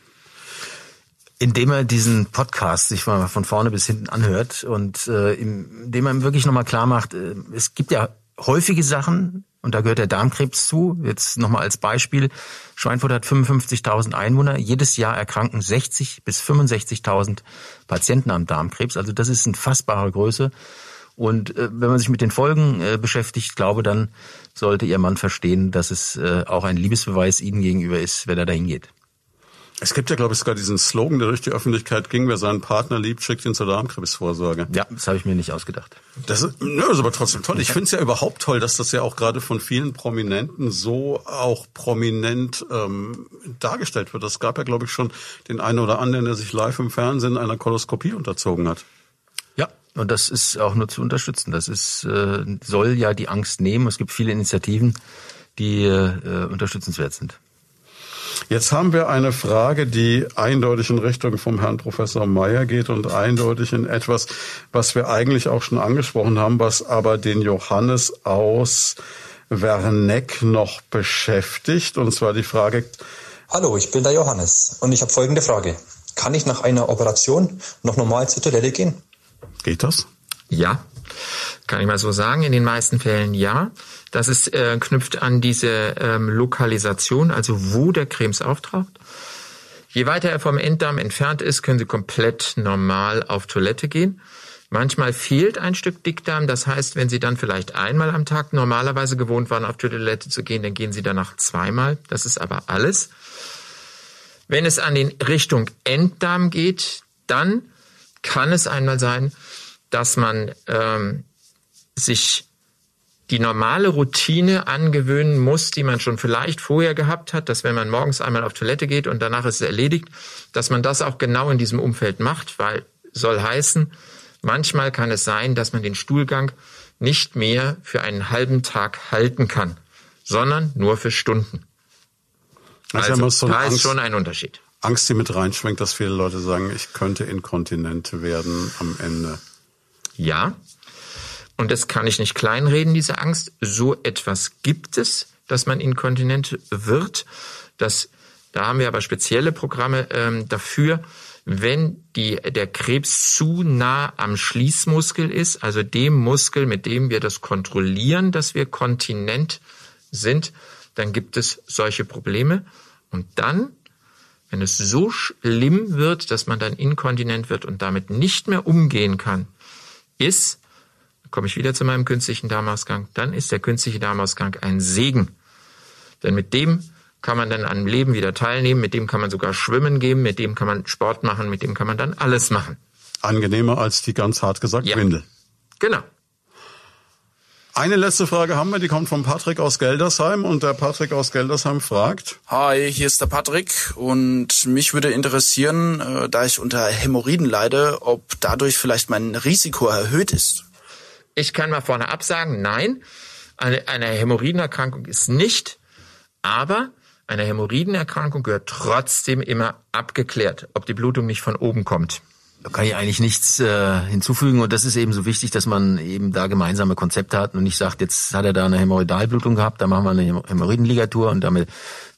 Indem er diesen Podcast sich mal von vorne bis hinten anhört und äh, indem er ihm wirklich nochmal klar macht, äh, es gibt ja häufige Sachen, und da gehört der Darmkrebs zu. Jetzt nochmal als Beispiel. Schweinfurt hat 55.000 Einwohner. Jedes Jahr erkranken 60 bis 65.000 Patienten am Darmkrebs. Also das ist eine fassbare Größe. Und äh, wenn man sich mit den Folgen äh, beschäftigt, glaube dann sollte Ihr Mann verstehen, dass es äh, auch ein Liebesbeweis Ihnen gegenüber ist, wenn er dahin geht. Es gibt ja, glaube ich, sogar diesen Slogan, der durch die Öffentlichkeit ging, wer seinen Partner liebt, schickt ihn zur Darmkrebsvorsorge. Ja, das habe ich mir nicht ausgedacht. Das ist, nö, ist aber trotzdem toll. Ich finde es ja überhaupt toll, dass das ja auch gerade von vielen Prominenten so auch prominent ähm, dargestellt wird. Es gab ja, glaube ich, schon den einen oder anderen, der sich live im Fernsehen einer Koloskopie unterzogen hat. Ja, und das ist auch nur zu unterstützen. Das ist, äh, soll ja die Angst nehmen. Es gibt viele Initiativen, die äh, unterstützenswert sind. Jetzt haben wir eine Frage, die eindeutig in Richtung vom Herrn Professor Meyer geht und eindeutig in etwas, was wir eigentlich auch schon angesprochen haben, was aber den Johannes aus Werneck noch beschäftigt. Und zwar die Frage. Hallo, ich bin der Johannes und ich habe folgende Frage. Kann ich nach einer Operation noch normal zur Toilette gehen? Geht das? Ja, kann ich mal so sagen. In den meisten Fällen ja. Das ist äh, knüpft an diese ähm, Lokalisation, also wo der Krebs auftaucht. Je weiter er vom Enddarm entfernt ist, können Sie komplett normal auf Toilette gehen. Manchmal fehlt ein Stück Dickdarm. Das heißt, wenn Sie dann vielleicht einmal am Tag normalerweise gewohnt waren, auf Toilette zu gehen, dann gehen Sie danach zweimal. Das ist aber alles. Wenn es an den Richtung Enddarm geht, dann kann es einmal sein, dass man ähm, sich die normale Routine angewöhnen muss, die man schon vielleicht vorher gehabt hat, dass wenn man morgens einmal auf Toilette geht und danach ist es erledigt, dass man das auch genau in diesem Umfeld macht, weil soll heißen, manchmal kann es sein, dass man den Stuhlgang nicht mehr für einen halben Tag halten kann, sondern nur für Stunden. Also, also so da Angst, ist schon ein Unterschied. Angst, die mit reinschwenkt, dass viele Leute sagen, ich könnte inkontinent werden am Ende. Ja, und das kann ich nicht kleinreden, diese Angst. So etwas gibt es, dass man inkontinent wird. Das, da haben wir aber spezielle Programme ähm, dafür. Wenn die, der Krebs zu nah am Schließmuskel ist, also dem Muskel, mit dem wir das kontrollieren, dass wir kontinent sind, dann gibt es solche Probleme. Und dann, wenn es so schlimm wird, dass man dann inkontinent wird und damit nicht mehr umgehen kann, ist komme ich wieder zu meinem künstlichen Darmausgang, dann ist der künstliche Darmausgang ein Segen. Denn mit dem kann man dann am Leben wieder teilnehmen, mit dem kann man sogar schwimmen gehen, mit dem kann man Sport machen, mit dem kann man dann alles machen. Angenehmer als die ganz hart gesagt ja. Windel. Genau. Eine letzte Frage haben wir, die kommt von Patrick aus Geldersheim und der Patrick aus Geldersheim fragt. Hi, hier ist der Patrick und mich würde interessieren, äh, da ich unter Hämorrhoiden leide, ob dadurch vielleicht mein Risiko erhöht ist. Ich kann mal vorne absagen, nein, eine, eine Hämorrhoidenerkrankung ist nicht, aber eine Hämorrhoidenerkrankung gehört trotzdem immer abgeklärt, ob die Blutung nicht von oben kommt. Da kann ich eigentlich nichts äh, hinzufügen und das ist eben so wichtig, dass man eben da gemeinsame Konzepte hat und nicht sagt, jetzt hat er da eine Hämorrhoidalblutung gehabt, da machen wir eine Hämorrhoidenligatur und damit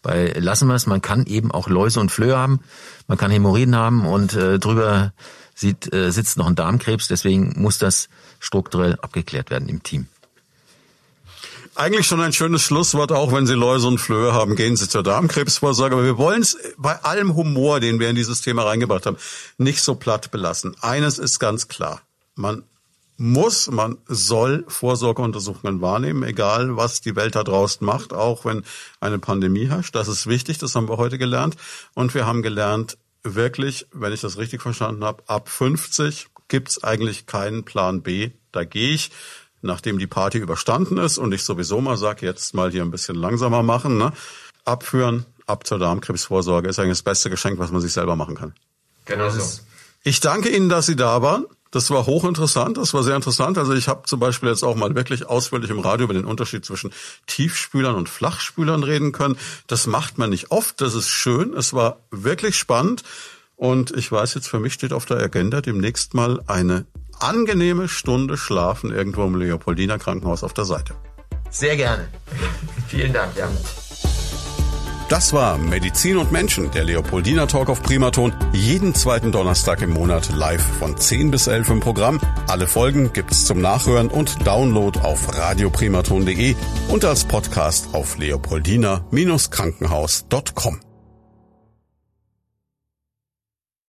bei lassen wir es. Man kann eben auch Läuse und Flöhe haben, man kann Hämorrhoiden haben und äh, drüber sieht, äh, sitzt noch ein Darmkrebs, deswegen muss das strukturell abgeklärt werden im Team. Eigentlich schon ein schönes Schlusswort, auch wenn Sie Läuse und Flöhe haben, gehen Sie zur Darmkrebsvorsorge. Aber wir wollen es bei allem Humor, den wir in dieses Thema reingebracht haben, nicht so platt belassen. Eines ist ganz klar. Man muss, man soll Vorsorgeuntersuchungen wahrnehmen, egal was die Welt da draußen macht, auch wenn eine Pandemie herrscht. Das ist wichtig, das haben wir heute gelernt. Und wir haben gelernt, wirklich, wenn ich das richtig verstanden habe, ab 50 gibt's eigentlich keinen Plan B. Da gehe ich nachdem die Party überstanden ist und ich sowieso mal sage, jetzt mal hier ein bisschen langsamer machen, ne? abführen, ab zur Darmkrebsvorsorge ist eigentlich das beste Geschenk, was man sich selber machen kann. Genau so. Ich danke Ihnen, dass Sie da waren. Das war hochinteressant, das war sehr interessant. Also ich habe zum Beispiel jetzt auch mal wirklich ausführlich im Radio über den Unterschied zwischen Tiefspülern und Flachspülern reden können. Das macht man nicht oft, das ist schön, es war wirklich spannend. Und ich weiß jetzt, für mich steht auf der Agenda demnächst mal eine angenehme Stunde schlafen irgendwo im Leopoldiner Krankenhaus auf der Seite. Sehr gerne. Vielen Dank, ja. Das war Medizin und Menschen, der Leopoldiner Talk auf Primaton. Jeden zweiten Donnerstag im Monat live von 10 bis 11 im Programm. Alle Folgen gibt's zum Nachhören und Download auf radioprimaton.de und als Podcast auf leopoldiner-krankenhaus.com.